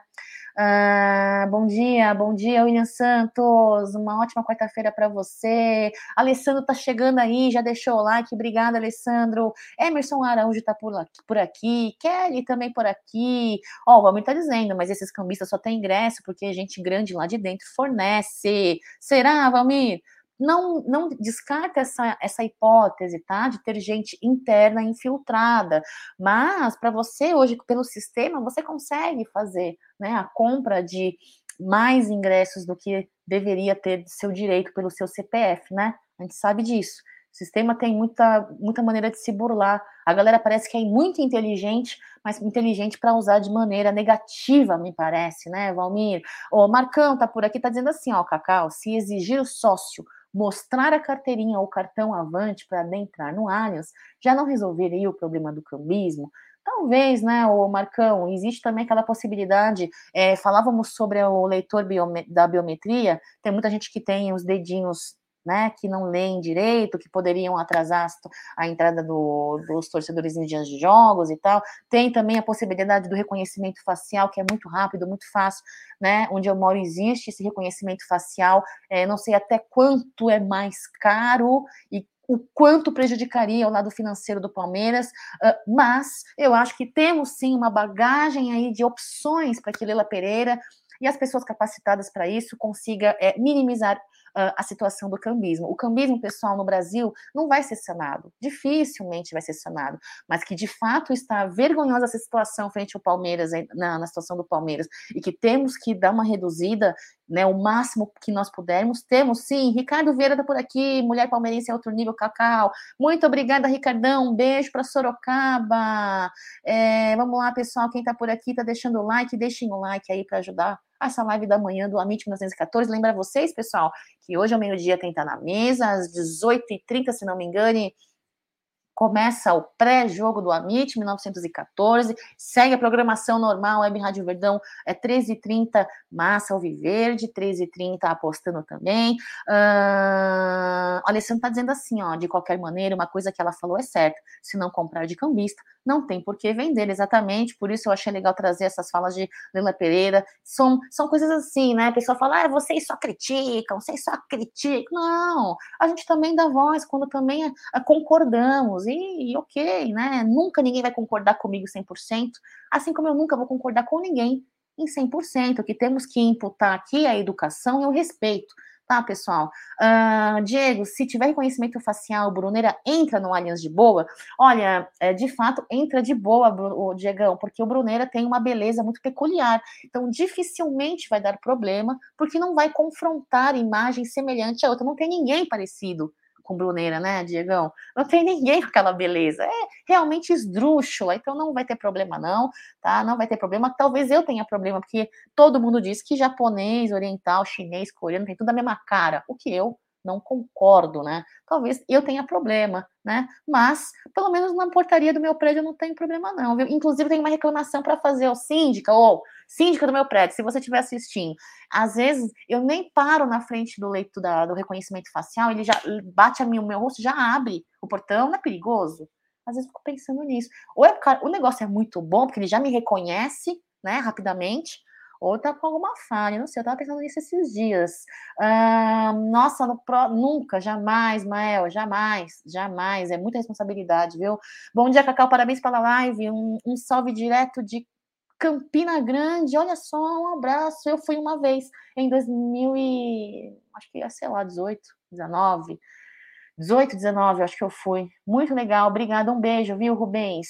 S1: Ah, bom dia, bom dia, William Santos. Uma ótima quarta-feira para você. Alessandro tá chegando aí, já deixou o like. Obrigada, Alessandro. Emerson Araújo tá por aqui, por aqui. Kelly também por aqui. Ó, o Valmir tá dizendo, mas esses cambistas só tem ingresso porque gente grande lá de dentro fornece. Será, Valmir? Não, não descarta essa, essa hipótese, tá? De ter gente interna infiltrada. Mas, para você, hoje, pelo sistema, você consegue fazer né, a compra de mais ingressos do que deveria ter seu direito pelo seu CPF, né? A gente sabe disso. O sistema tem muita, muita maneira de se burlar. A galera parece que é muito inteligente, mas inteligente para usar de maneira negativa, me parece, né, Valmir? O Marcão tá por aqui, tá dizendo assim, ó, Cacau, se exigir o sócio mostrar a carteirinha ou cartão avante para adentrar no Allianz, já não resolveria o problema do cambismo? Talvez, né, o Marcão, existe também aquela possibilidade, é, falávamos sobre o leitor biome da biometria, tem muita gente que tem os dedinhos né, que não leem direito, que poderiam atrasar a entrada do, dos torcedores em dias de jogos e tal. Tem também a possibilidade do reconhecimento facial, que é muito rápido, muito fácil, né? Onde eu moro existe esse reconhecimento facial. É, não sei até quanto é mais caro e o quanto prejudicaria o lado financeiro do Palmeiras, uh, mas eu acho que temos sim uma bagagem aí de opções para que Leila Pereira e as pessoas capacitadas para isso consiga é, minimizar uh, a situação do cambismo. O cambismo, pessoal, no Brasil não vai ser sanado, dificilmente vai ser sanado, mas que de fato está vergonhosa essa situação frente ao Palmeiras, na, na situação do Palmeiras, e que temos que dar uma reduzida, né, o máximo que nós pudermos. Temos sim, Ricardo Vieira tá por aqui, mulher palmeirense é outro nível, Cacau. Muito obrigada, Ricardão. Um beijo para Sorocaba. É, vamos lá, pessoal, quem tá por aqui, tá deixando o like, deixem o like aí para ajudar essa live da manhã do Amit 1914. Lembra vocês, pessoal, que hoje ao meio-dia tem estar na mesa, às 18h30, se não me engane, começa o pré-jogo do Amit 1914, segue a programação normal, Web Rádio Verdão, é 13h30, Massa Alviverde, 13h30, apostando também. Uh, a Alessandra está dizendo assim, ó, de qualquer maneira, uma coisa que ela falou é certa, se não comprar de cambista, não tem por que vender, exatamente, por isso eu achei legal trazer essas falas de Leila Pereira, são, são coisas assim, né, a pessoa fala, ah, vocês só criticam, vocês só criticam, não, a gente também dá voz quando também ah, concordamos, e, ok, né, nunca ninguém vai concordar comigo 100%, assim como eu nunca vou concordar com ninguém em 100%, o que temos que imputar aqui é a educação e o respeito, tá, pessoal? Uh, Diego, se tiver reconhecimento facial, Bruneira entra no Allianz de boa? Olha, é, de fato, entra de boa, o Diegão, porque o Bruneira tem uma beleza muito peculiar. Então, dificilmente vai dar problema, porque não vai confrontar imagem semelhante a outra. Não tem ninguém parecido com Bruneira, né, Diegão? Não tem ninguém com aquela beleza. É realmente esdrúxula, então não vai ter problema, não, tá? Não vai ter problema. Talvez eu tenha problema, porque todo mundo diz que japonês, oriental, chinês, coreano tem tudo a mesma cara. O que eu não concordo, né? Talvez eu tenha problema, né? Mas, pelo menos na portaria do meu prédio não tenho problema, não, viu? Inclusive, tem uma reclamação para fazer ao síndica, ou síndica do meu prédio, se você estiver assistindo. Às vezes, eu nem paro na frente do leito da, do reconhecimento facial, ele já bate a mim, o meu rosto, já abre o portão, não é perigoso? Às vezes, eu fico pensando nisso. Ou é, o negócio é muito bom, porque ele já me reconhece, né, rapidamente, ou tá com alguma falha, não sei, eu tava pensando nisso esses dias. Ah, nossa, no pro, nunca, jamais, Mael, jamais, jamais, é muita responsabilidade, viu? Bom dia, Cacau, parabéns pela live, um, um salve direto de Campina Grande, olha só, um abraço, eu fui uma vez, em 2000 e, acho que, sei lá, 18, 19, 18, 19, acho que eu fui, muito legal, obrigada, um beijo, viu, Rubens?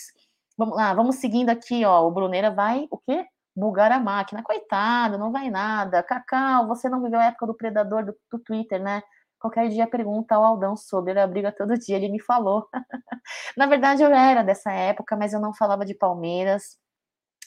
S1: Vamos lá, vamos seguindo aqui, ó, o Bruneira vai, o quê? bugar a máquina. Coitado, não vai nada. Cacau, você não viveu a época do predador do, do Twitter, né? Qualquer dia pergunta ao Aldão sobre, ele briga todo dia, ele me falou. Na verdade, eu era dessa época, mas eu não falava de Palmeiras.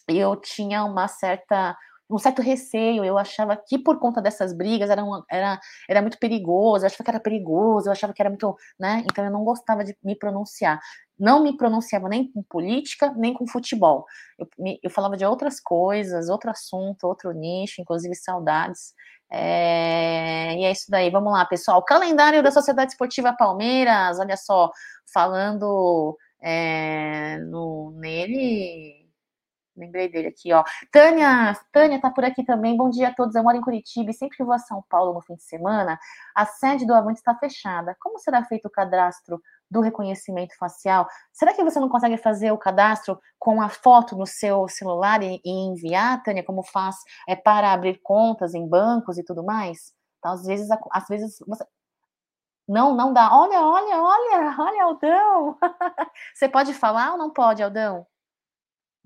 S1: Eu tinha uma certa um certo receio, eu achava que por conta dessas brigas era, uma, era, era muito perigoso, eu achava que era perigoso, eu achava que era muito, né, então eu não gostava de me pronunciar não me pronunciava nem com política, nem com futebol. Eu, me, eu falava de outras coisas, outro assunto, outro nicho, inclusive saudades. É, e é isso daí, vamos lá, pessoal. Calendário da Sociedade Esportiva Palmeiras, olha só, falando é, no, nele. Lembrei dele aqui, ó. Tânia, Tânia tá por aqui também. Bom dia a todos. Eu moro em Curitiba e sempre que vou a São Paulo no fim de semana, a sede do Avante está fechada. Como será feito o cadastro do reconhecimento facial, será que você não consegue fazer o cadastro com a foto no seu celular e, e enviar, Tânia, como faz é, para abrir contas em bancos e tudo mais? Então, às vezes, às vezes você... Não, não dá. Olha, olha, olha, olha, Aldão. você pode falar ou não pode, Aldão?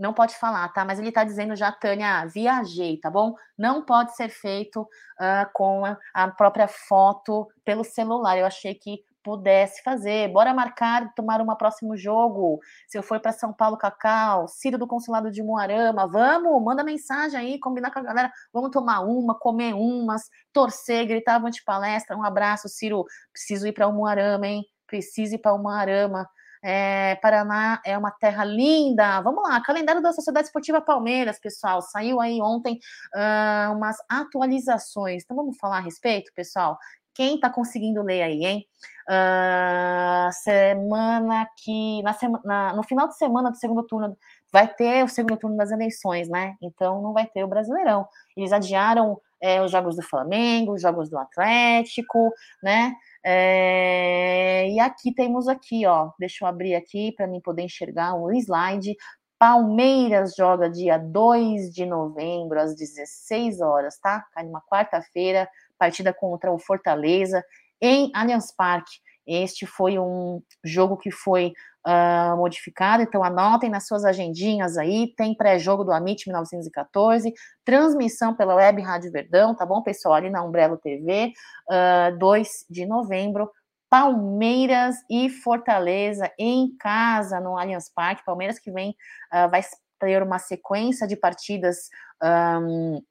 S1: Não pode falar, tá? Mas ele tá dizendo já, Tânia, viajei, tá bom? Não pode ser feito uh, com a, própria foto pelo celular. Eu achei que pudesse fazer. Bora marcar, tomar um próximo jogo. Se eu for para São Paulo, Cacau, Ciro do Consulado de Moarama, vamos, manda mensagem aí, combinar com a galera, vamos tomar uma, comer umas, torcer, gritar avante palestra. Um abraço, Ciro. Preciso ir para o Moarama, hein? Preciso ir para o Moarama. É, Paraná é uma terra linda. Vamos lá, calendário da Sociedade Esportiva Palmeiras, pessoal. Saiu aí ontem uh, umas atualizações. Então vamos falar a respeito, pessoal. Quem está conseguindo ler aí, hein? Uh, semana que. Na semana, no final de semana do segundo turno, vai ter o segundo turno das eleições, né? Então não vai ter o Brasileirão. Eles adiaram é, os jogos do Flamengo, os jogos do Atlético, né? É, e aqui temos aqui, ó. Deixa eu abrir aqui para mim poder enxergar o slide. Palmeiras joga dia 2 de novembro, às 16 horas, tá? Cai numa quarta-feira, partida contra o Fortaleza em Allianz Parque. Este foi um jogo que foi uh, modificado, então anotem nas suas agendinhas aí, tem pré-jogo do Amit 1914, transmissão pela Web Rádio Verdão, tá bom, pessoal? Ali na Umbrello TV, uh, 2 de novembro, Palmeiras e Fortaleza em casa no Allianz Parque. Palmeiras que vem, uh, vai ter uma sequência de partidas um,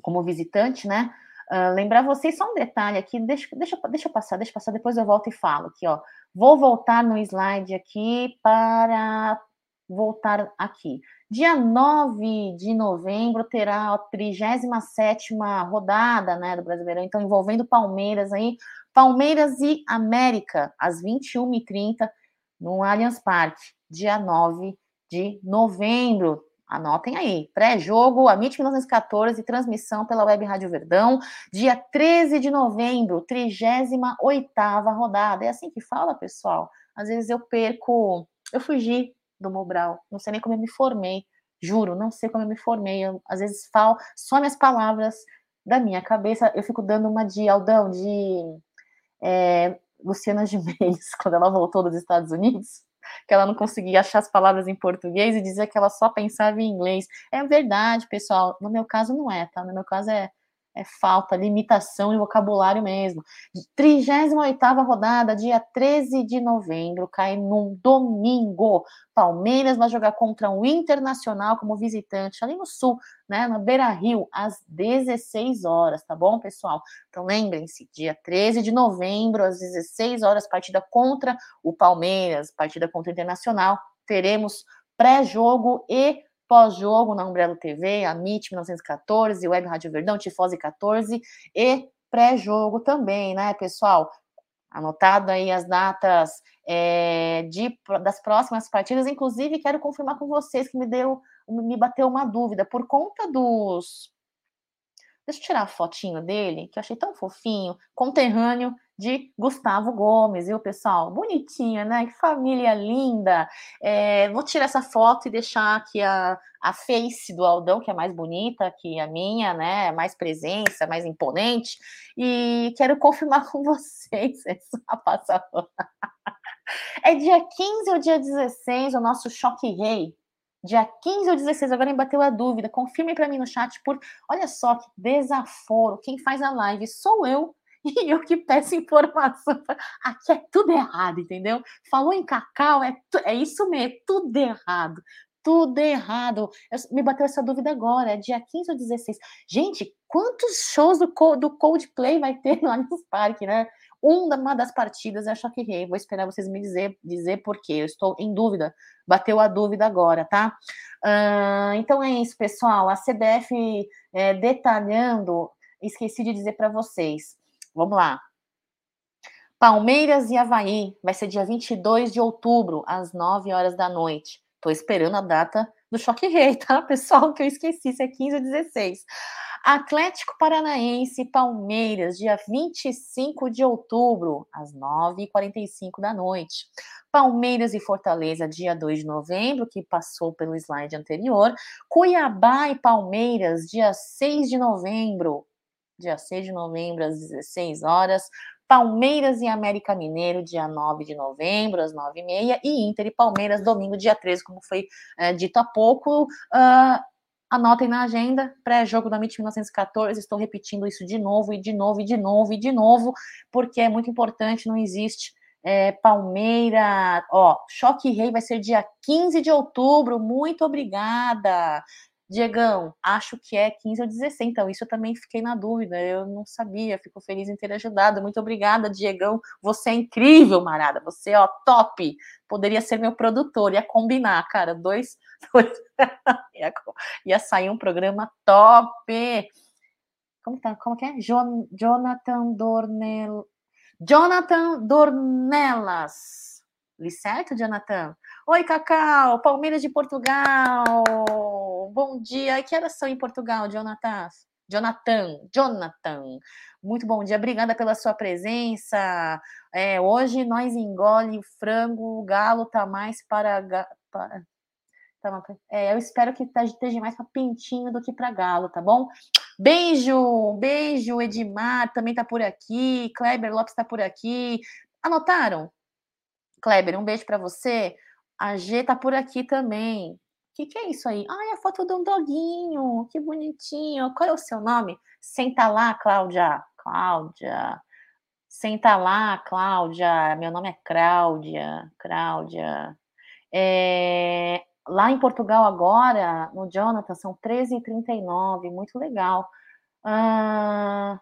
S1: como visitante, né? Uh, lembrar vocês só um detalhe aqui, deixa, deixa, deixa eu passar, deixa eu passar, depois eu volto e falo aqui, ó. Vou voltar no slide aqui para voltar aqui. Dia 9 de novembro terá a 37 rodada né, do Brasileirão, então envolvendo Palmeiras aí, Palmeiras e América, às 21h30, no Allianz Parque, dia 9 de novembro. Anotem aí, pré-jogo, a MIT 1914, transmissão pela Web Rádio Verdão, dia 13 de novembro, 38ª rodada. É assim que fala, pessoal? Às vezes eu perco, eu fugi do Mobral, não sei nem como eu me formei, juro, não sei como eu me formei, eu, às vezes falo só minhas palavras da minha cabeça, eu fico dando uma de Aldão, de é, Luciana Gimenez, quando ela voltou dos Estados Unidos, que ela não conseguia achar as palavras em português e dizia que ela só pensava em inglês. É verdade, pessoal. No meu caso não é, tá? No meu caso é é falta, limitação de vocabulário mesmo. 38ª rodada, dia 13 de novembro, cai num domingo. Palmeiras vai jogar contra o Internacional como visitante, ali no sul, né, no Beira-Rio, às 16 horas, tá bom, pessoal? Então lembrem-se, dia 13 de novembro, às 16 horas, partida contra o Palmeiras, partida contra o Internacional, teremos pré-jogo e pós-jogo na Umbrella TV, a MIT 1914, Web Rádio Verdão, Tifose 14 e pré-jogo também, né, pessoal? Anotado aí as datas é, de, das próximas partidas, inclusive quero confirmar com vocês que me deu, me bateu uma dúvida, por conta dos Deixa eu tirar a fotinho dele, que eu achei tão fofinho, conterrâneo de Gustavo Gomes, viu, pessoal? Bonitinha, né? Que família linda. É, vou tirar essa foto e deixar aqui a, a face do Aldão, que é mais bonita que a minha, né? Mais presença, mais imponente. E quero confirmar com vocês essa passada. É dia 15 ou dia 16 o nosso Choque Rei dia 15 ou 16, agora me bateu a dúvida. Confirme para mim no chat, por olha só que desaforo. Quem faz a live sou eu. E eu que peço informação. Aqui é tudo errado, entendeu? Falou em cacau, é, é isso mesmo, é tudo errado. Tudo errado. Eu, me bateu essa dúvida agora, é dia 15 ou 16. Gente, quantos shows do, do Coldplay vai ter lá no Parque, né? Uma das partidas é Choque Rei. Vou esperar vocês me dizer, dizer por quê. Eu estou em dúvida. Bateu a dúvida agora, tá? Uh, então é isso, pessoal. A CBF é, detalhando, esqueci de dizer para vocês. Vamos lá. Palmeiras e Havaí vai ser dia 22 de outubro, às 9 horas da noite. Estou esperando a data do Choque Rei, tá, pessoal? Que eu esqueci, se é 15 ou 16. Atlético Paranaense e Palmeiras, dia 25 de outubro, às 9h45 da noite. Palmeiras e Fortaleza, dia 2 de novembro, que passou pelo slide anterior. Cuiabá e Palmeiras, dia 6 de novembro, dia 6 de novembro, às 16 horas. Palmeiras e América Mineiro, dia 9 de novembro, às 9h30, e Inter e Palmeiras, domingo, dia 13, como foi é, dito há pouco, uh, Anotem na agenda, pré-jogo da MIT 1914, estou repetindo isso de novo, e de novo, e de novo, e de novo, porque é muito importante, não existe é, Palmeira, ó, Choque Rei vai ser dia 15 de outubro, muito obrigada. Diegão, acho que é 15 ou 16, então isso eu também fiquei na dúvida, eu não sabia, fico feliz em ter ajudado. Muito obrigada, Diegão. Você é incrível, Marada. Você, ó, top. Poderia ser meu produtor, ia combinar, cara. Dois, dois... ia, ia sair um programa top. Como tá? Como que é? John, Jonathan Dornel. Jonathan Dornelas. Li certo, Jonathan? Oi, Cacau, Palmeiras de Portugal. Bom dia. Que horas são em Portugal, Jonathan? Jonathan, Jonathan. Muito bom dia, obrigada pela sua presença. É, hoje nós engole o frango, o galo tá mais para. para tá, é, eu espero que tá, esteja mais para pintinho do que para galo, tá bom? Beijo, beijo, Edmar também tá por aqui, Kleber Lopes tá por aqui. Anotaram? Kleber, um beijo para você. A G tá por aqui também. O que, que é isso aí? Ai, a foto de um doguinho, que bonitinho. Qual é o seu nome? Senta lá, Cláudia. Cláudia. Senta lá, Cláudia. Meu nome é Cláudia. Cláudia. É... Lá em Portugal agora, no Jonathan, são 13h39. Muito legal. Ah...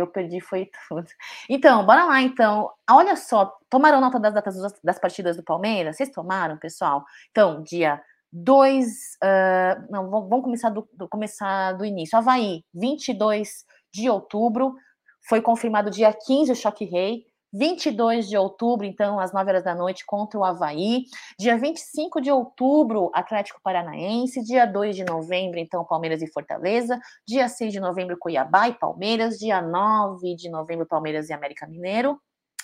S1: Eu perdi, foi tudo. Então, bora lá, então. Olha só, tomaram nota das datas das partidas do Palmeiras? Vocês tomaram, pessoal? Então, dia 2. Uh, ah, não, vamos começar do, do, começar do início. Havaí, 22 de outubro. Foi confirmado dia 15 o Choque Rei. 22 de outubro, então, às 9 horas da noite, contra o Havaí. Dia 25 de outubro, Atlético Paranaense. Dia 2 de novembro, então, Palmeiras e Fortaleza. Dia 6 de novembro, Cuiabá e Palmeiras. Dia 9 de novembro, Palmeiras e América Mineiro.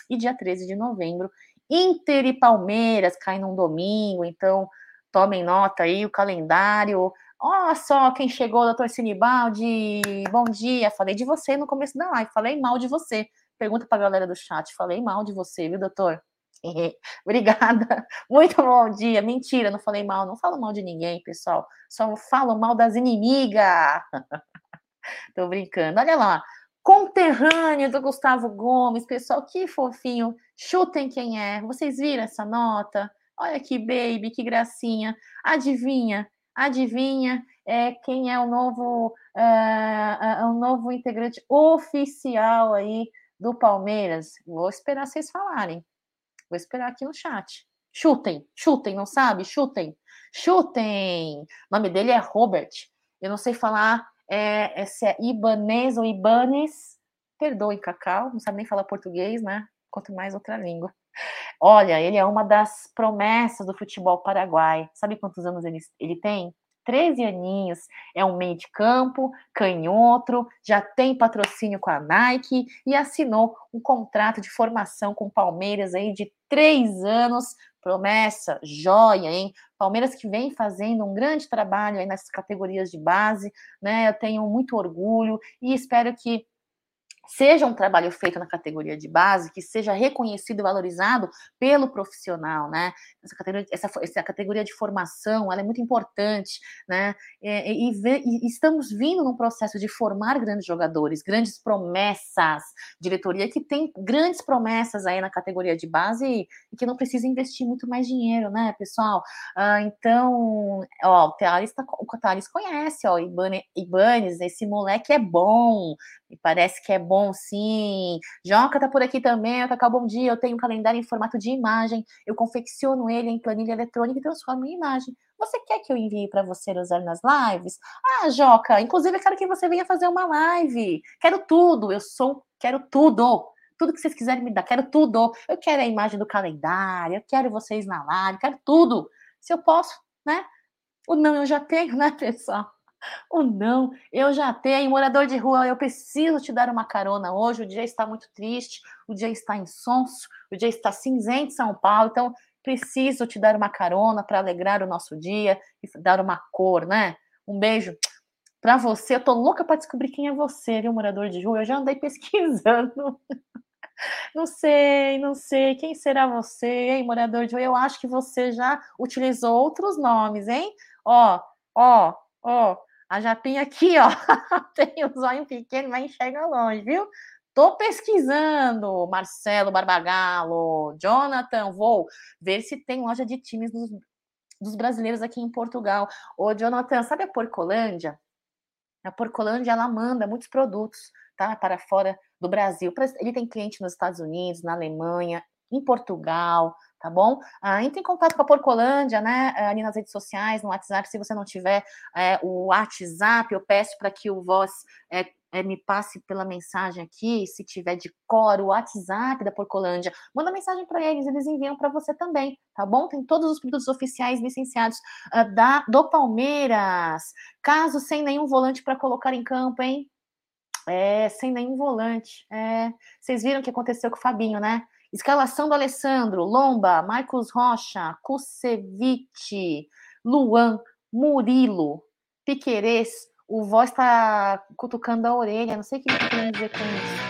S1: E dia 13 de novembro, Inter e Palmeiras, cai num domingo, então tomem nota aí, o calendário. Olha só quem chegou, doutor Sinibaldi. Bom dia. Falei de você no começo da live, falei mal de você. Pergunta para a galera do chat. Falei mal de você, viu, doutor? Obrigada. Muito bom dia. Mentira, não falei mal. Não falo mal de ninguém, pessoal. Só falo mal das inimigas. Tô brincando. Olha lá, conterrâneo do Gustavo Gomes, pessoal, que fofinho. Chutem quem é. Vocês viram essa nota? Olha que baby, que gracinha. Adivinha? Adivinha é, quem é o novo, é, o novo integrante oficial aí do Palmeiras? Vou esperar vocês falarem. Vou esperar aqui no chat. Chutem, chutem, não sabe? Chutem, chutem. O nome dele é Robert. Eu não sei falar é, é, se é Ibanês ou Ibanes. Perdoe, Cacau, não sabe nem falar português, né? Quanto mais outra língua. Olha, ele é uma das promessas do futebol paraguai. Sabe quantos anos ele, ele tem? 13 aninhos, é um meio de campo, canhoto, já tem patrocínio com a Nike e assinou um contrato de formação com o Palmeiras aí de três anos. Promessa, joia, hein? Palmeiras que vem fazendo um grande trabalho aí nessas categorias de base, né? Eu tenho muito orgulho e espero que seja um trabalho feito na categoria de base, que seja reconhecido e valorizado pelo profissional, né? Essa categoria, essa, essa categoria de formação, ela é muito importante, né? E, e, e, estamos vindo num processo de formar grandes jogadores, grandes promessas, diretoria que tem grandes promessas aí na categoria de base e, e que não precisa investir muito mais dinheiro, né, pessoal? Ah, então, ó, o Thales, tá, o Thales conhece, ó, Ibanez, Ibanez, esse moleque é bom, me parece que é bom, sim. Joca tá por aqui também. Cacau, bom dia. Eu tenho um calendário em formato de imagem. Eu confecciono ele em planilha eletrônica e transformo em imagem. Você quer que eu envie para você usar nas lives? Ah, Joca, inclusive eu quero que você venha fazer uma live. Quero tudo. Eu sou, quero tudo. Tudo que vocês quiserem me dar, quero tudo. Eu quero a imagem do calendário, eu quero vocês na live, quero tudo. Se eu posso, né? O não eu já tenho, né, pessoal? O não, eu já tenho, morador de rua, eu preciso te dar uma carona hoje. O dia está muito triste, o dia está insonso, o dia está cinzento em São Paulo, então preciso te dar uma carona para alegrar o nosso dia e dar uma cor, né? Um beijo para você. Eu tô louca para descobrir quem é você, viu, morador de rua? Eu já andei pesquisando. Não sei, não sei. Quem será você, hein, morador de rua? Eu acho que você já utilizou outros nomes, hein? Ó, ó, ó. A japinha aqui, ó, tem o zóio pequeno, mas enxerga longe, viu? Tô pesquisando, Marcelo Barbagalo, Jonathan, vou ver se tem loja de times dos, dos brasileiros aqui em Portugal. Ô, Jonathan, sabe a Porcolândia? A Porcolândia, ela manda muitos produtos, tá, para fora do Brasil. Ele tem cliente nos Estados Unidos, na Alemanha, em Portugal, tá bom? Ah, entre em contato com a Porcolândia, né, eh, ali nas redes sociais, no WhatsApp, se você não tiver é, o WhatsApp, eu peço para que o Voz é, é, me passe pela mensagem aqui, se tiver de cor, o WhatsApp da Porcolândia, manda mensagem para eles, eles enviam para você também, tá bom? Tem todos os produtos oficiais licenciados uh, da, do Palmeiras, caso sem nenhum volante para colocar em campo, hein? É, sem nenhum volante. É, vocês viram o que aconteceu com o Fabinho, né? Escalação do Alessandro, Lomba, Marcos Rocha, Kusevich, Luan, Murilo, Piquerez. O voz está cutucando a orelha, não sei o que ele quer dizer com isso.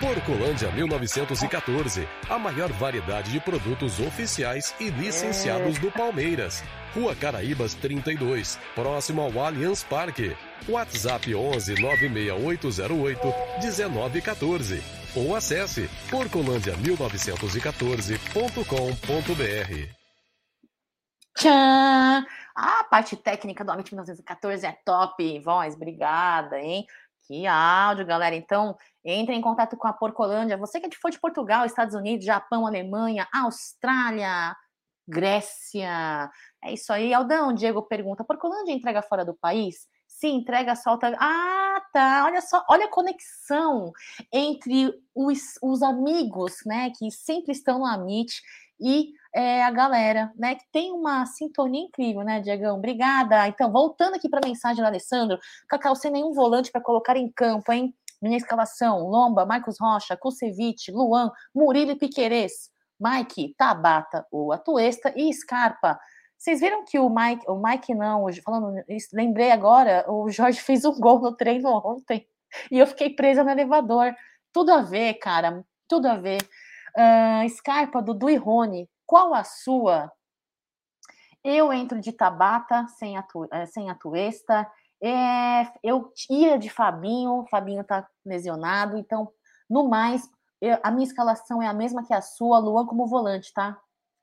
S3: Porcolândia 1914, a maior variedade de produtos oficiais e licenciados é. do Palmeiras. Rua Caraíbas 32, próximo ao Allianz Parque. WhatsApp 11 96808 1914 ou acesse porcolândia1914.com.br.
S1: Tchan! A parte técnica do Amit 1914 é top, voz, obrigada, hein? Que áudio, galera. Então, entre em contato com a Porcolândia. Você que for de Portugal, Estados Unidos, Japão, Alemanha, Austrália, Grécia. É isso aí. Aldão, Diego pergunta: Porcolândia entrega fora do país? Se entrega, solta. Ah, tá. Olha só, olha a conexão entre os, os amigos, né, que sempre estão no Amit e é, a galera, né, que tem uma sintonia incrível, né, Diegão? Obrigada. Então, voltando aqui para a mensagem do Alessandro, Cacau, sem nenhum volante para colocar em campo, hein? Minha escalação: Lomba, Marcos Rocha, Kusevich, Luan, Murilo e Piquerez, Mike, Tabata, o Atuesta e Scarpa. Vocês viram que o Mike, o Mike não, falando isso, lembrei agora, o Jorge fez um gol no treino ontem e eu fiquei presa no elevador. Tudo a ver, cara, tudo a ver. Uh, Scarpa, Dudu e Rony, qual a sua? Eu entro de Tabata sem a, tu, eh, sem a Tuesta, É, eu ia de Fabinho, Fabinho tá lesionado, então, no mais, eu, a minha escalação é a mesma que a sua, Luan como volante, tá?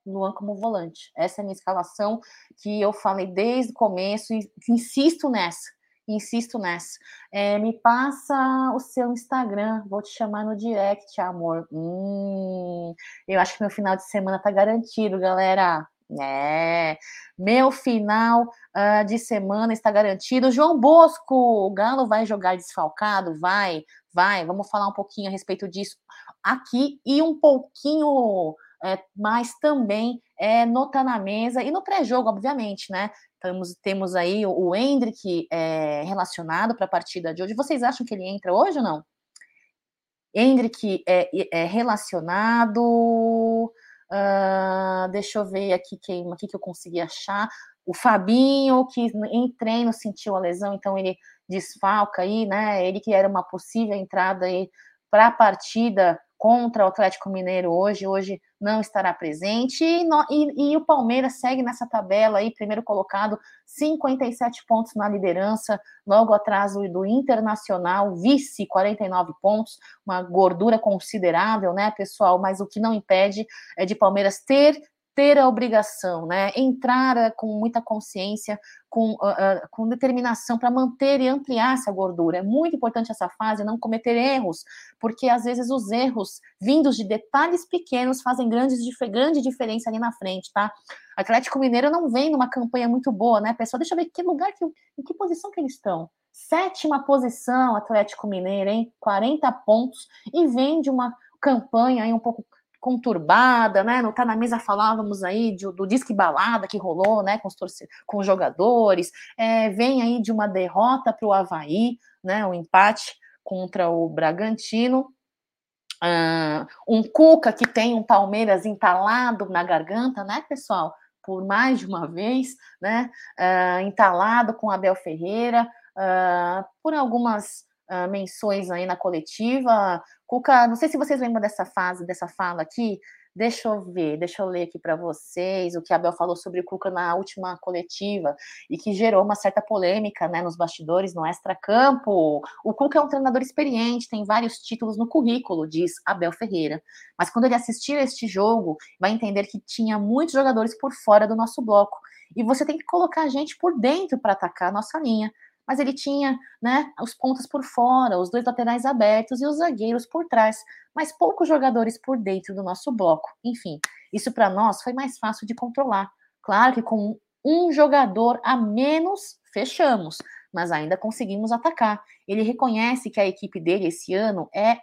S1: Luan como volante. Essa é a minha escalação que eu falei desde o começo e insisto nessa. Insisto nessa. É, me passa o seu Instagram, vou te chamar no direct, amor. Hum, eu acho que meu final de semana tá garantido, galera. É, meu final uh, de semana está garantido. João Bosco, o Galo vai jogar desfalcado? Vai, vai. Vamos falar um pouquinho a respeito disso aqui e um pouquinho é, mais também é, no Tá na Mesa e no pré-jogo, obviamente, né? Temos, temos aí o Hendrick é, relacionado para a partida de hoje. Vocês acham que ele entra hoje ou não? Hendrick é, é relacionado. Uh, deixa eu ver aqui quem aqui que eu consegui achar. O Fabinho, que em treino sentiu a lesão, então ele desfalca aí, né? Ele que era uma possível entrada aí para a partida contra o Atlético Mineiro hoje, hoje não estará presente, e, no, e, e, o Palmeiras segue nessa tabela aí, primeiro colocado, 57 pontos na liderança, logo atrás do, do Internacional, vice, 49 pontos, uma gordura considerável, né, pessoal, mas o que não impede é de Palmeiras ter ter a obrigação, né? Entrar eh, com muita consciência, com, uh, com determinação para manter e ampliar essa gordura. É muito importante essa fase, não cometer erros, porque às vezes os erros vindos de detalhes pequenos fazem grandes, grande diferença ali na frente, tá? Atlético Mineiro não vem numa campanha muito boa, né, pessoal? Deixa eu ver que lugar, que, em que posição que eles estão. Sétima posição, Atlético Mineiro, hein? 40 pontos, e vem de uma campanha aí um pouco conturbada, né? No Tá na Mesa falávamos aí de, do disque balada que rolou, né? Com os, com os jogadores. É, vem aí de uma derrota para o Havaí, né? Um empate contra o Bragantino. Uh, um Cuca que tem um Palmeiras entalado na garganta, né, pessoal? Por mais de uma vez, né? Uh, entalado com Abel Ferreira, uh, por algumas uh, menções aí na coletiva. Cuca, não sei se vocês lembram dessa fase, dessa fala aqui. Deixa eu ver, deixa eu ler aqui para vocês o que a Abel falou sobre o Cuca na última coletiva e que gerou uma certa polêmica né, nos bastidores, no extra-campo. O Cuca é um treinador experiente, tem vários títulos no currículo, diz Abel Ferreira. Mas quando ele assistir a este jogo, vai entender que tinha muitos jogadores por fora do nosso bloco. E você tem que colocar a gente por dentro para atacar a nossa linha mas ele tinha né, os pontas por fora, os dois laterais abertos e os zagueiros por trás, mas poucos jogadores por dentro do nosso bloco. Enfim, isso para nós foi mais fácil de controlar. Claro que com um jogador a menos fechamos, mas ainda conseguimos atacar. Ele reconhece que a equipe dele esse ano é,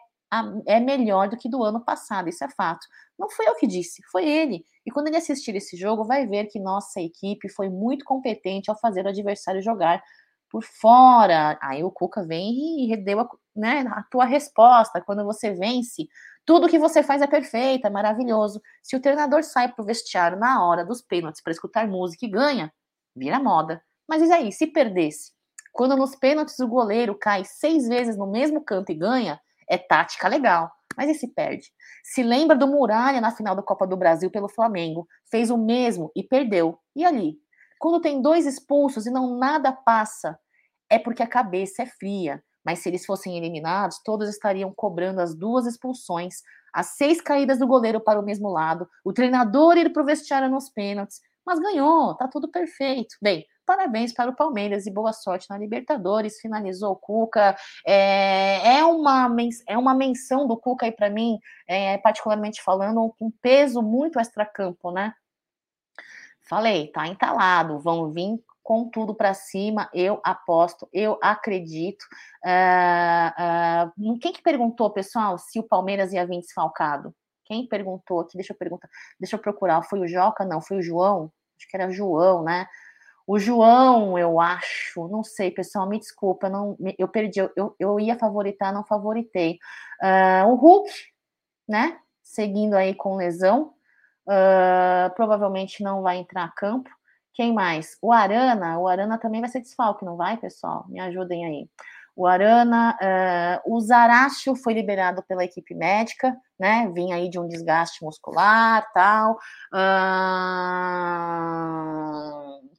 S1: é melhor do que do ano passado, isso é fato. Não foi eu que disse, foi ele. E quando ele assistir esse jogo, vai ver que nossa equipe foi muito competente ao fazer o adversário jogar por fora. Aí o Cuca vem e deu a, né, a tua resposta. Quando você vence, tudo que você faz é perfeito, é maravilhoso. Se o treinador sai pro vestiário na hora dos pênaltis para escutar música e ganha, vira moda. Mas e aí, se perdesse? Quando nos pênaltis o goleiro cai seis vezes no mesmo canto e ganha, é tática legal. Mas e se perde? Se lembra do Muralha na final da Copa do Brasil pelo Flamengo, fez o mesmo e perdeu. E ali? Quando tem dois expulsos e não nada passa, é porque a cabeça é fria. Mas se eles fossem eliminados, todos estariam cobrando as duas expulsões, as seis caídas do goleiro para o mesmo lado, o treinador ir para o vestiário nos pênaltis. Mas ganhou, tá tudo perfeito. Bem, parabéns para o Palmeiras e boa sorte na Libertadores. Finalizou o Cuca. É, é, uma, é uma menção do Cuca aí para mim, é, particularmente falando, com um peso muito extra-campo, né? Falei, tá entalado, vão vir com tudo para cima, eu aposto, eu acredito. Uh, uh, quem que perguntou, pessoal, se o Palmeiras ia vir desfalcado? Quem perguntou aqui? Deixa eu perguntar, deixa eu procurar. Foi o Joca? Não, foi o João? Acho que era João, né? O João, eu acho, não sei, pessoal, me desculpa, não, eu perdi, eu, eu ia favoritar, não favoritei. Uh, o Hulk, né? Seguindo aí com lesão, Uh, provavelmente não vai entrar a campo. Quem mais? O Arana. O Arana também vai ser desfalque, não vai, pessoal? Me ajudem aí. O Arana, uh, o Zaracho foi liberado pela equipe médica, né? Vinha aí de um desgaste muscular, tal. Uh,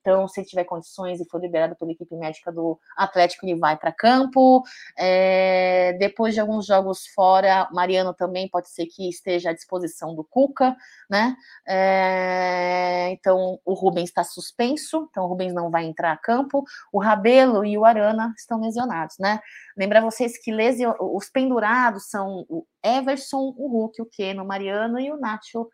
S1: Então, se ele tiver condições e for liberado pela equipe médica do Atlético, ele vai para campo. É, depois de alguns jogos fora, Mariano também pode ser que esteja à disposição do Cuca, né? É, então, o Rubens está suspenso, então o Rubens não vai entrar a campo. O Rabelo e o Arana estão lesionados, né? Lembrar vocês que lesio... os pendurados são o Everson, o Hulk, o Keno, o Mariano e o Nacho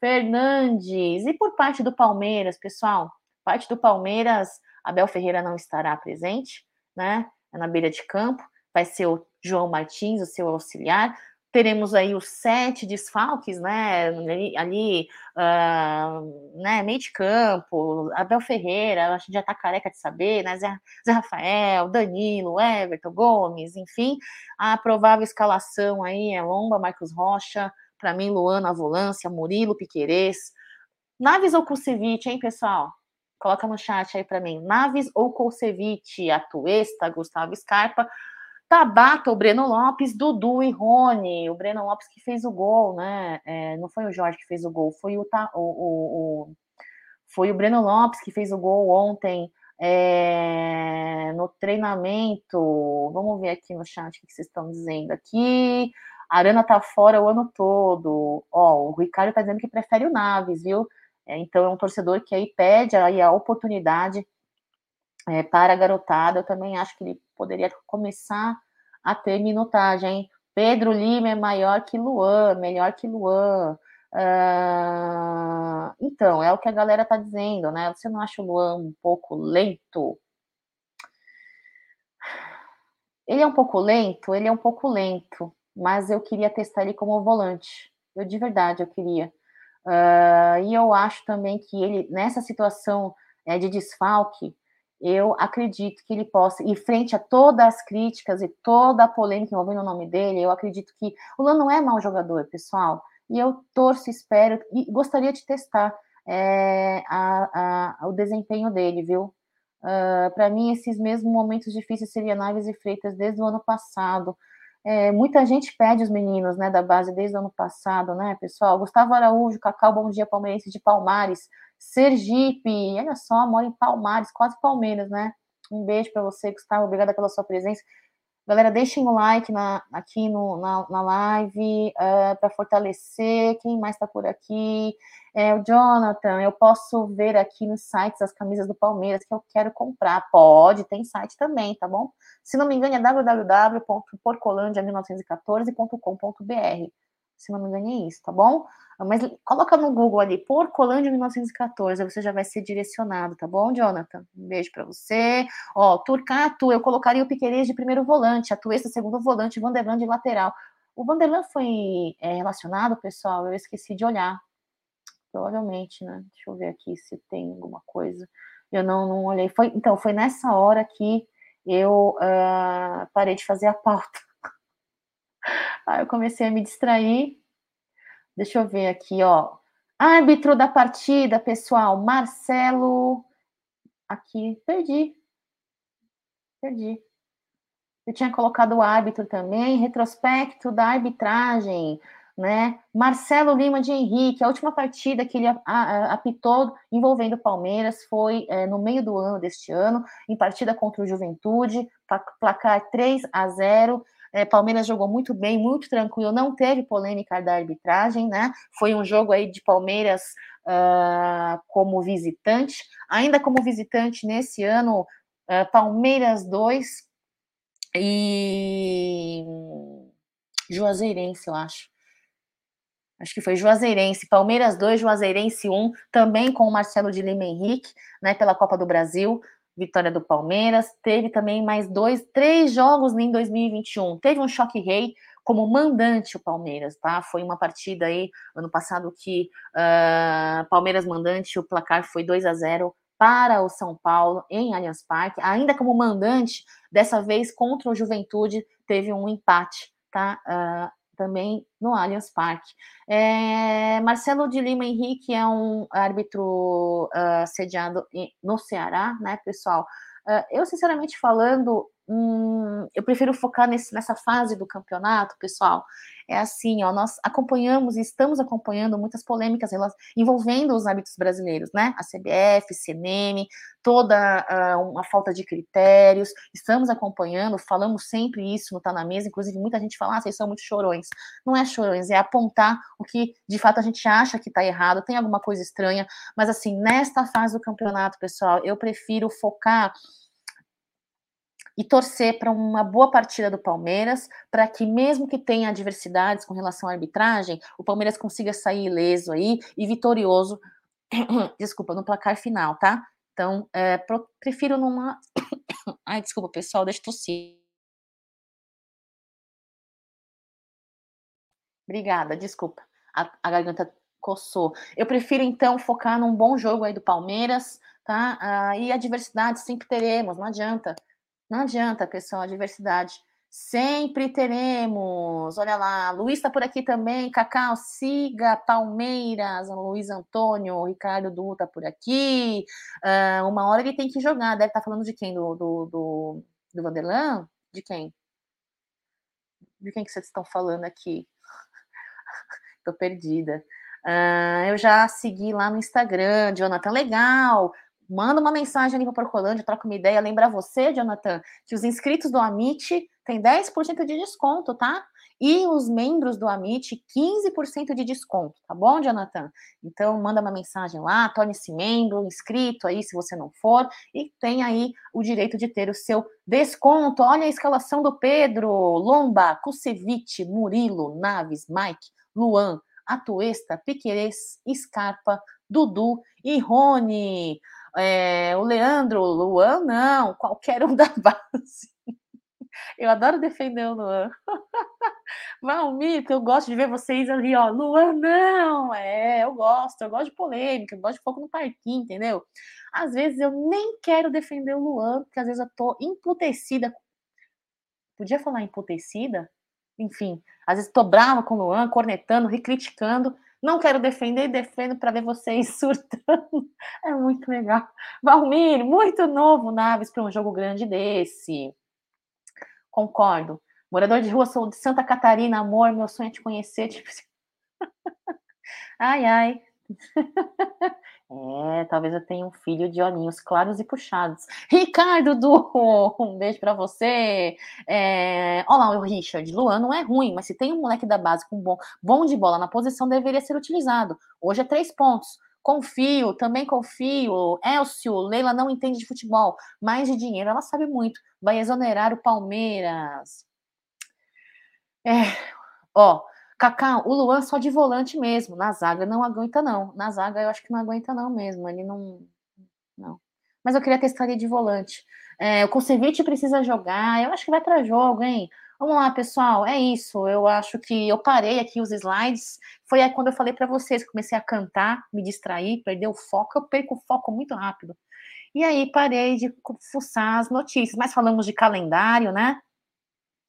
S1: Fernandes. E por parte do Palmeiras, pessoal, parte do Palmeiras, Abel Ferreira não estará presente, né? Na beira de campo, vai ser o João Martins, o seu auxiliar. Teremos aí os sete desfalques, né? Ali, ali uh, né? meio de campo, Abel Ferreira, a gente já tá careca de saber, né? Zé, Zé Rafael, Danilo, Everton, Gomes, enfim. A provável escalação aí é Lomba, Marcos Rocha, para mim, Luana, Volância, Murilo, Piquerez. Naves ou Kusevich, hein, pessoal? Coloca no chat aí para mim. Naves ou Kusevich, Atuesta, Gustavo Scarpa, Tabata, o Breno Lopes, Dudu e Rony. O Breno Lopes que fez o gol, né? É, não foi o Jorge que fez o gol, foi o, o, o, o foi o Breno Lopes que fez o gol ontem é, no treinamento. Vamos ver aqui no chat o que vocês estão dizendo aqui. A Arana tá fora o ano todo. Ó, o Ricardo tá dizendo que prefere o Naves, viu? É, então é um torcedor que aí pede aí a oportunidade é, para a garotada. Eu também acho que ele poderia começar a ter minutagem. Pedro Lima é maior que Luan, melhor que Luan. Uh, então, é o que a galera tá dizendo, né? Você não acha o Luan um pouco lento? Ele é um pouco lento, ele é um pouco lento, mas eu queria testar ele como volante. Eu de verdade eu queria. Uh, e eu acho também que ele, nessa situação é, de desfalque, eu acredito que ele possa, e frente a todas as críticas e toda a polêmica envolvendo o nome dele, eu acredito que o Lan não é mau jogador, pessoal. E eu torço, espero, e gostaria de testar é, a, a, o desempenho dele, viu? Uh, ah, Para mim, esses mesmos momentos difíceis seriam Naves e Freitas desde o ano passado. É, muita gente pede os meninos, né, da base desde o ano passado, né, pessoal? Gustavo Araújo, Cacau, bom dia, palmeirense de Palmares, Sergipe, olha só, mora em Palmares, quase Palmeiras, né? Um beijo para você, Gustavo, obrigada pela sua presença. Galera, deixem o like na, aqui no, na, na live uh, é, para fortalecer. Quem mais está por aqui? É, o Jonathan, eu posso ver aqui nos sites as camisas do Palmeiras que eu quero comprar. Pode, tem site também, tá bom? Se não me engano, é www.porcolandia1914.com.br. Se não me engano, é isso, tá bom? Mas coloca no Google ali, Porcolândia 1914, você já vai ser direcionado, tá bom, Jonathan? Um beijo para você. Ó, Turcato, eu colocaria o Piquerez de primeiro volante, a Tuesta segundo volante, Vanderland de lateral. O Vanderland foi é, relacionado, pessoal, eu esqueci de olhar. Provavelmente, né? Deixa eu ver aqui se tem alguma coisa. Eu não, não olhei. Foi, então, foi nessa hora que eu uh, parei de fazer a pauta. Aí eu comecei a me distrair Deixa eu ver aqui, ó. Árbitro da partida, pessoal, Marcelo. Aqui, perdi. Perdi. Eu tinha colocado o árbitro também, retrospecto da arbitragem, né? Marcelo Lima de Henrique, a última partida que ele apitou envolvendo o Palmeiras foi é, no meio do ano deste ano, em partida contra o Juventude, placar 3 a 0. É, Palmeiras jogou muito bem, muito tranquilo, não teve polêmica da arbitragem, né? Foi um jogo aí de Palmeiras uh, como visitante. Ainda como visitante nesse ano, uh, Palmeiras 2 e Juazeirense, eu acho. Acho que foi Juazeirense, Palmeiras 2, Juazeirense 1, também com o Marcelo de Lima Henrique, né, pela Copa do Brasil vitória do Palmeiras. Teve também mais dois, três jogos em 2021. Teve um choque rei como mandante o Palmeiras, tá? Foi uma partida aí ano passado que uh, Palmeiras mandante, o placar foi 2 a 0 para o São Paulo em Allianz Parque. Ainda como mandante, dessa vez contra o Juventude, teve um empate, tá? Uh, também no Allianz Parque. É, Marcelo de Lima Henrique é um árbitro uh, sediado no Ceará, né, pessoal? Uh, eu, sinceramente falando, hum, eu prefiro focar nesse, nessa fase do campeonato, pessoal. É assim, ó, nós acompanhamos e estamos acompanhando muitas polêmicas envolvendo os hábitos brasileiros, né? A CBF, CNM, toda uh, uma falta de critérios. Estamos acompanhando, falamos sempre isso no Tá na Mesa, inclusive muita gente fala, ah, vocês são muito chorões. Não é chorões, é apontar o que de fato a gente acha que está errado, tem alguma coisa estranha, mas assim, nesta fase do campeonato, pessoal, eu prefiro focar e torcer para uma boa partida do Palmeiras, para que mesmo que tenha adversidades com relação à arbitragem, o Palmeiras consiga sair ileso aí e vitorioso, desculpa, no placar final, tá? Então, é, prefiro numa. Ai, desculpa, pessoal, deixa eu tossir. Obrigada, desculpa. A, a, garganta coçou. Eu prefiro, então, focar num bom jogo aí do Palmeiras, tá? Ah, e a diversidade sempre teremos, não adianta. Não adianta, pessoal, a diversidade. Sempre teremos. Olha lá, Luiz está por aqui também. Cacau, siga Palmeiras. Luiz Antônio, Ricardo Du está por aqui. Uh, uma hora ele tem que jogar. Deve estar tá falando de quem? Do, do, do, do Vanderlan? De quem? De quem que vocês estão falando aqui? Tô perdida. Uh, eu já segui lá no Instagram, Jonathan, legal manda uma mensagem ali para o Procolândia, troca uma ideia. Lembra você, Jonathan, que os inscritos do Amit têm 10% de desconto, tá? E os membros do Amit, 15% de desconto, tá bom, Jonathan? Então, manda uma mensagem lá, torne-se membro, inscrito aí, se você não for, e tem aí o direito de ter o seu desconto. Olha a escalação do Pedro, Lomba, Kusevich, Murilo, Naves, Mike, Luan, Atuesta, Piquerez, Scarpa, Dudu e Rony. É, o Leandro, o Luan, não, qualquer um da base. Eu adoro defender o Luan. Valmito, eu gosto de ver vocês ali, ó. Luan, não! É, eu gosto, eu gosto de polêmica, eu gosto de foco no parquinho, entendeu? Às vezes eu nem quero defender o Luan, porque às vezes eu tô emputecida. Podia falar emputecida? Enfim, às vezes tô brava com o Luan, cornetando, recriticando. Não quero defender defendo para ver vocês surtando. É muito legal. Valmir, muito novo, Naves, para um jogo grande desse. Concordo. Morador de rua, sou de Santa Catarina, amor, meu sonho é te conhecer. Tipo... ai, ai. É, talvez eu tenha um filho de olhinhos claros e puxados. Ricardo Du, um beijo para você. É, olha lá, o Richard. Luan não é ruim, mas se tem um moleque da base com bom, bom de bola na posição, deveria ser utilizado. Hoje é três pontos. Confio, também confio. Elcio, Leila não entende de futebol, mas de dinheiro ela sabe muito. Vai exonerar o Palmeiras. É, ó, Cacá, o Luan só de volante mesmo. Na zaga não aguenta, não. Na zaga eu acho que não aguenta, não mesmo. Ele não. Não. Mas eu queria testar ele de volante. É, o Kusevich precisa jogar. Eu acho que vai para jogo, hein? Vamos lá, pessoal. É isso. Eu acho que eu parei aqui os slides. Foi aí quando eu falei para vocês comecei a cantar, me distrair, perder o foco. Eu perco o foco muito rápido. E aí parei de fuçar as notícias. Mas falamos de calendário, né?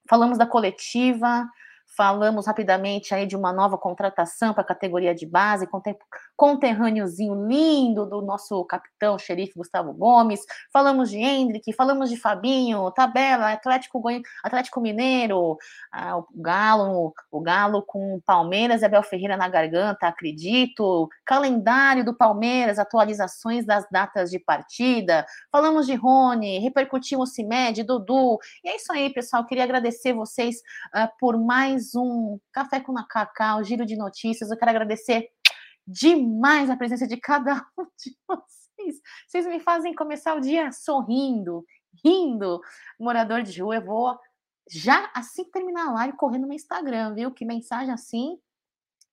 S1: Falamos da coletiva. Falamos rapidamente aí de uma nova contratação para a categoria de base, conterrâneozinho lindo do nosso capitão, xerife Gustavo Gomes. Falamos de Hendrick, falamos de Fabinho, tabela, Atlético, Atlético Mineiro, ah, o Galo, o Galo com Palmeiras e Abel Ferreira na garganta, acredito. Calendário do Palmeiras, atualizações das datas de partida. Falamos de Rony, repercutimos Cimed, Dudu. E é isso aí, pessoal. Queria agradecer vocês uh, por mais mais um Café com Cacau, giro de notícias. Eu quero agradecer demais a presença de cada um de vocês. Vocês me fazem começar o dia sorrindo, rindo. Morador de rua, eu vou já assim terminar a live correndo no Instagram, viu? Que mensagem assim.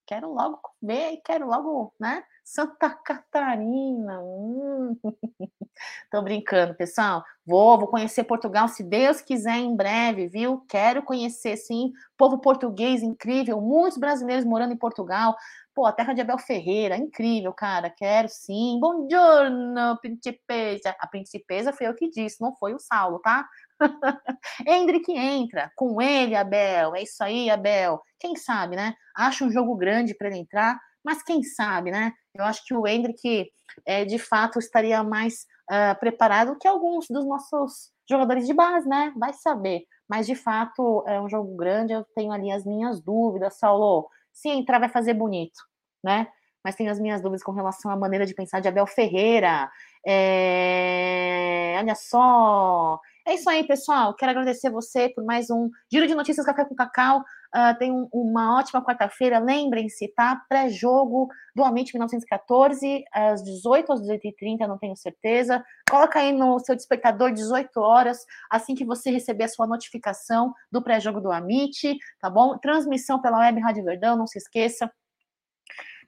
S1: Quero logo ver, quero logo, né? Santa Catarina. Hum. Tô brincando, pessoal. Vou, vou conhecer Portugal, se Deus quiser, em breve, viu? Quero conhecer, sim. Povo português incrível, muitos brasileiros morando em Portugal. Pô, a terra de Abel Ferreira, incrível, cara. Quero sim. Bom giorno, principesa. A principesa foi eu que disse, não foi o Saulo, tá? Hendrick entra com ele, Abel. É isso aí, Abel. Quem sabe, né? Acha um jogo grande para ele entrar mas quem sabe, né? Eu acho que o Hendrick, é, de fato, estaria mais uh, preparado que alguns dos nossos jogadores de base, né? Vai saber. Mas de fato é um jogo grande, eu tenho ali as minhas dúvidas, Saulo. Se entrar, vai fazer bonito, né? Mas tenho as minhas dúvidas com relação à maneira de pensar de Abel Ferreira. É... Olha só, é isso aí, pessoal. Quero agradecer você por mais um Giro de Notícias Café com Cacau. Uh, tem um, uma ótima quarta-feira. Lembrem-se, tá? Pré-jogo do Amit 1914, às 18 às 18h30, não tenho certeza. Coloca aí no seu despertador 18 horas, assim que você receber a sua notificação do pré-jogo do Amit, tá bom? Transmissão pela Web Rádio Verdão, não se esqueça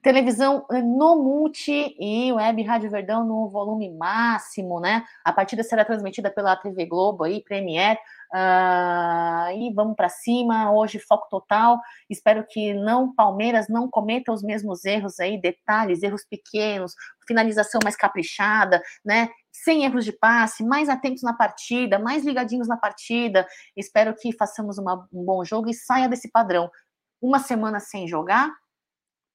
S1: televisão eh, no multi e web Rádio Verdão no volume máximo, né? A partida será transmitida pela TV Globo aí, Premiere. Uh, e vamos para cima, hoje foco total. Espero que não Palmeiras não cometa os mesmos erros aí, detalhes, erros pequenos, finalização mais caprichada, né? Sem erros de passe, mais atentos na partida, mais ligadinhos na partida. Espero que façamos uma, um bom jogo e saia desse padrão. Uma semana sem jogar,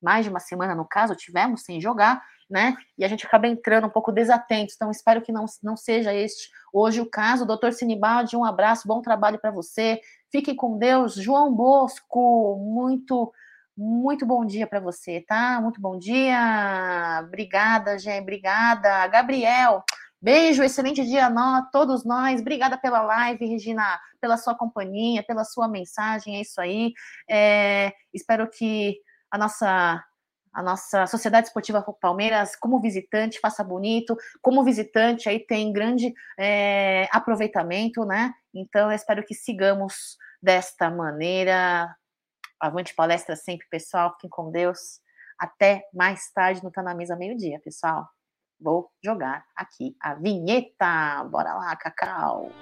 S1: mais de uma semana, no caso, tivemos sem jogar, né? E a gente acaba entrando um pouco desatento. Então, espero que não, não seja este hoje o caso. Doutor Sinibaldi, um abraço, bom trabalho para você. Fiquem com Deus. João Bosco, muito, muito bom dia para você, tá? Muito bom dia. Obrigada, Gê, obrigada. Gabriel, beijo, excelente dia a todos nós. Obrigada pela live, Regina, pela sua companhia, pela sua mensagem. É isso aí. É, espero que a nossa a nossa Sociedade Esportiva Palmeiras como visitante, faça bonito. Como visitante, aí tem grande é, aproveitamento, né? Então, eu espero que sigamos desta maneira. Avante palestra sempre, pessoal. Fiquem com Deus. Até mais tarde no Tá na Mesa meio-dia, pessoal. Vou jogar aqui a vinheta. Bora lá, Cacau.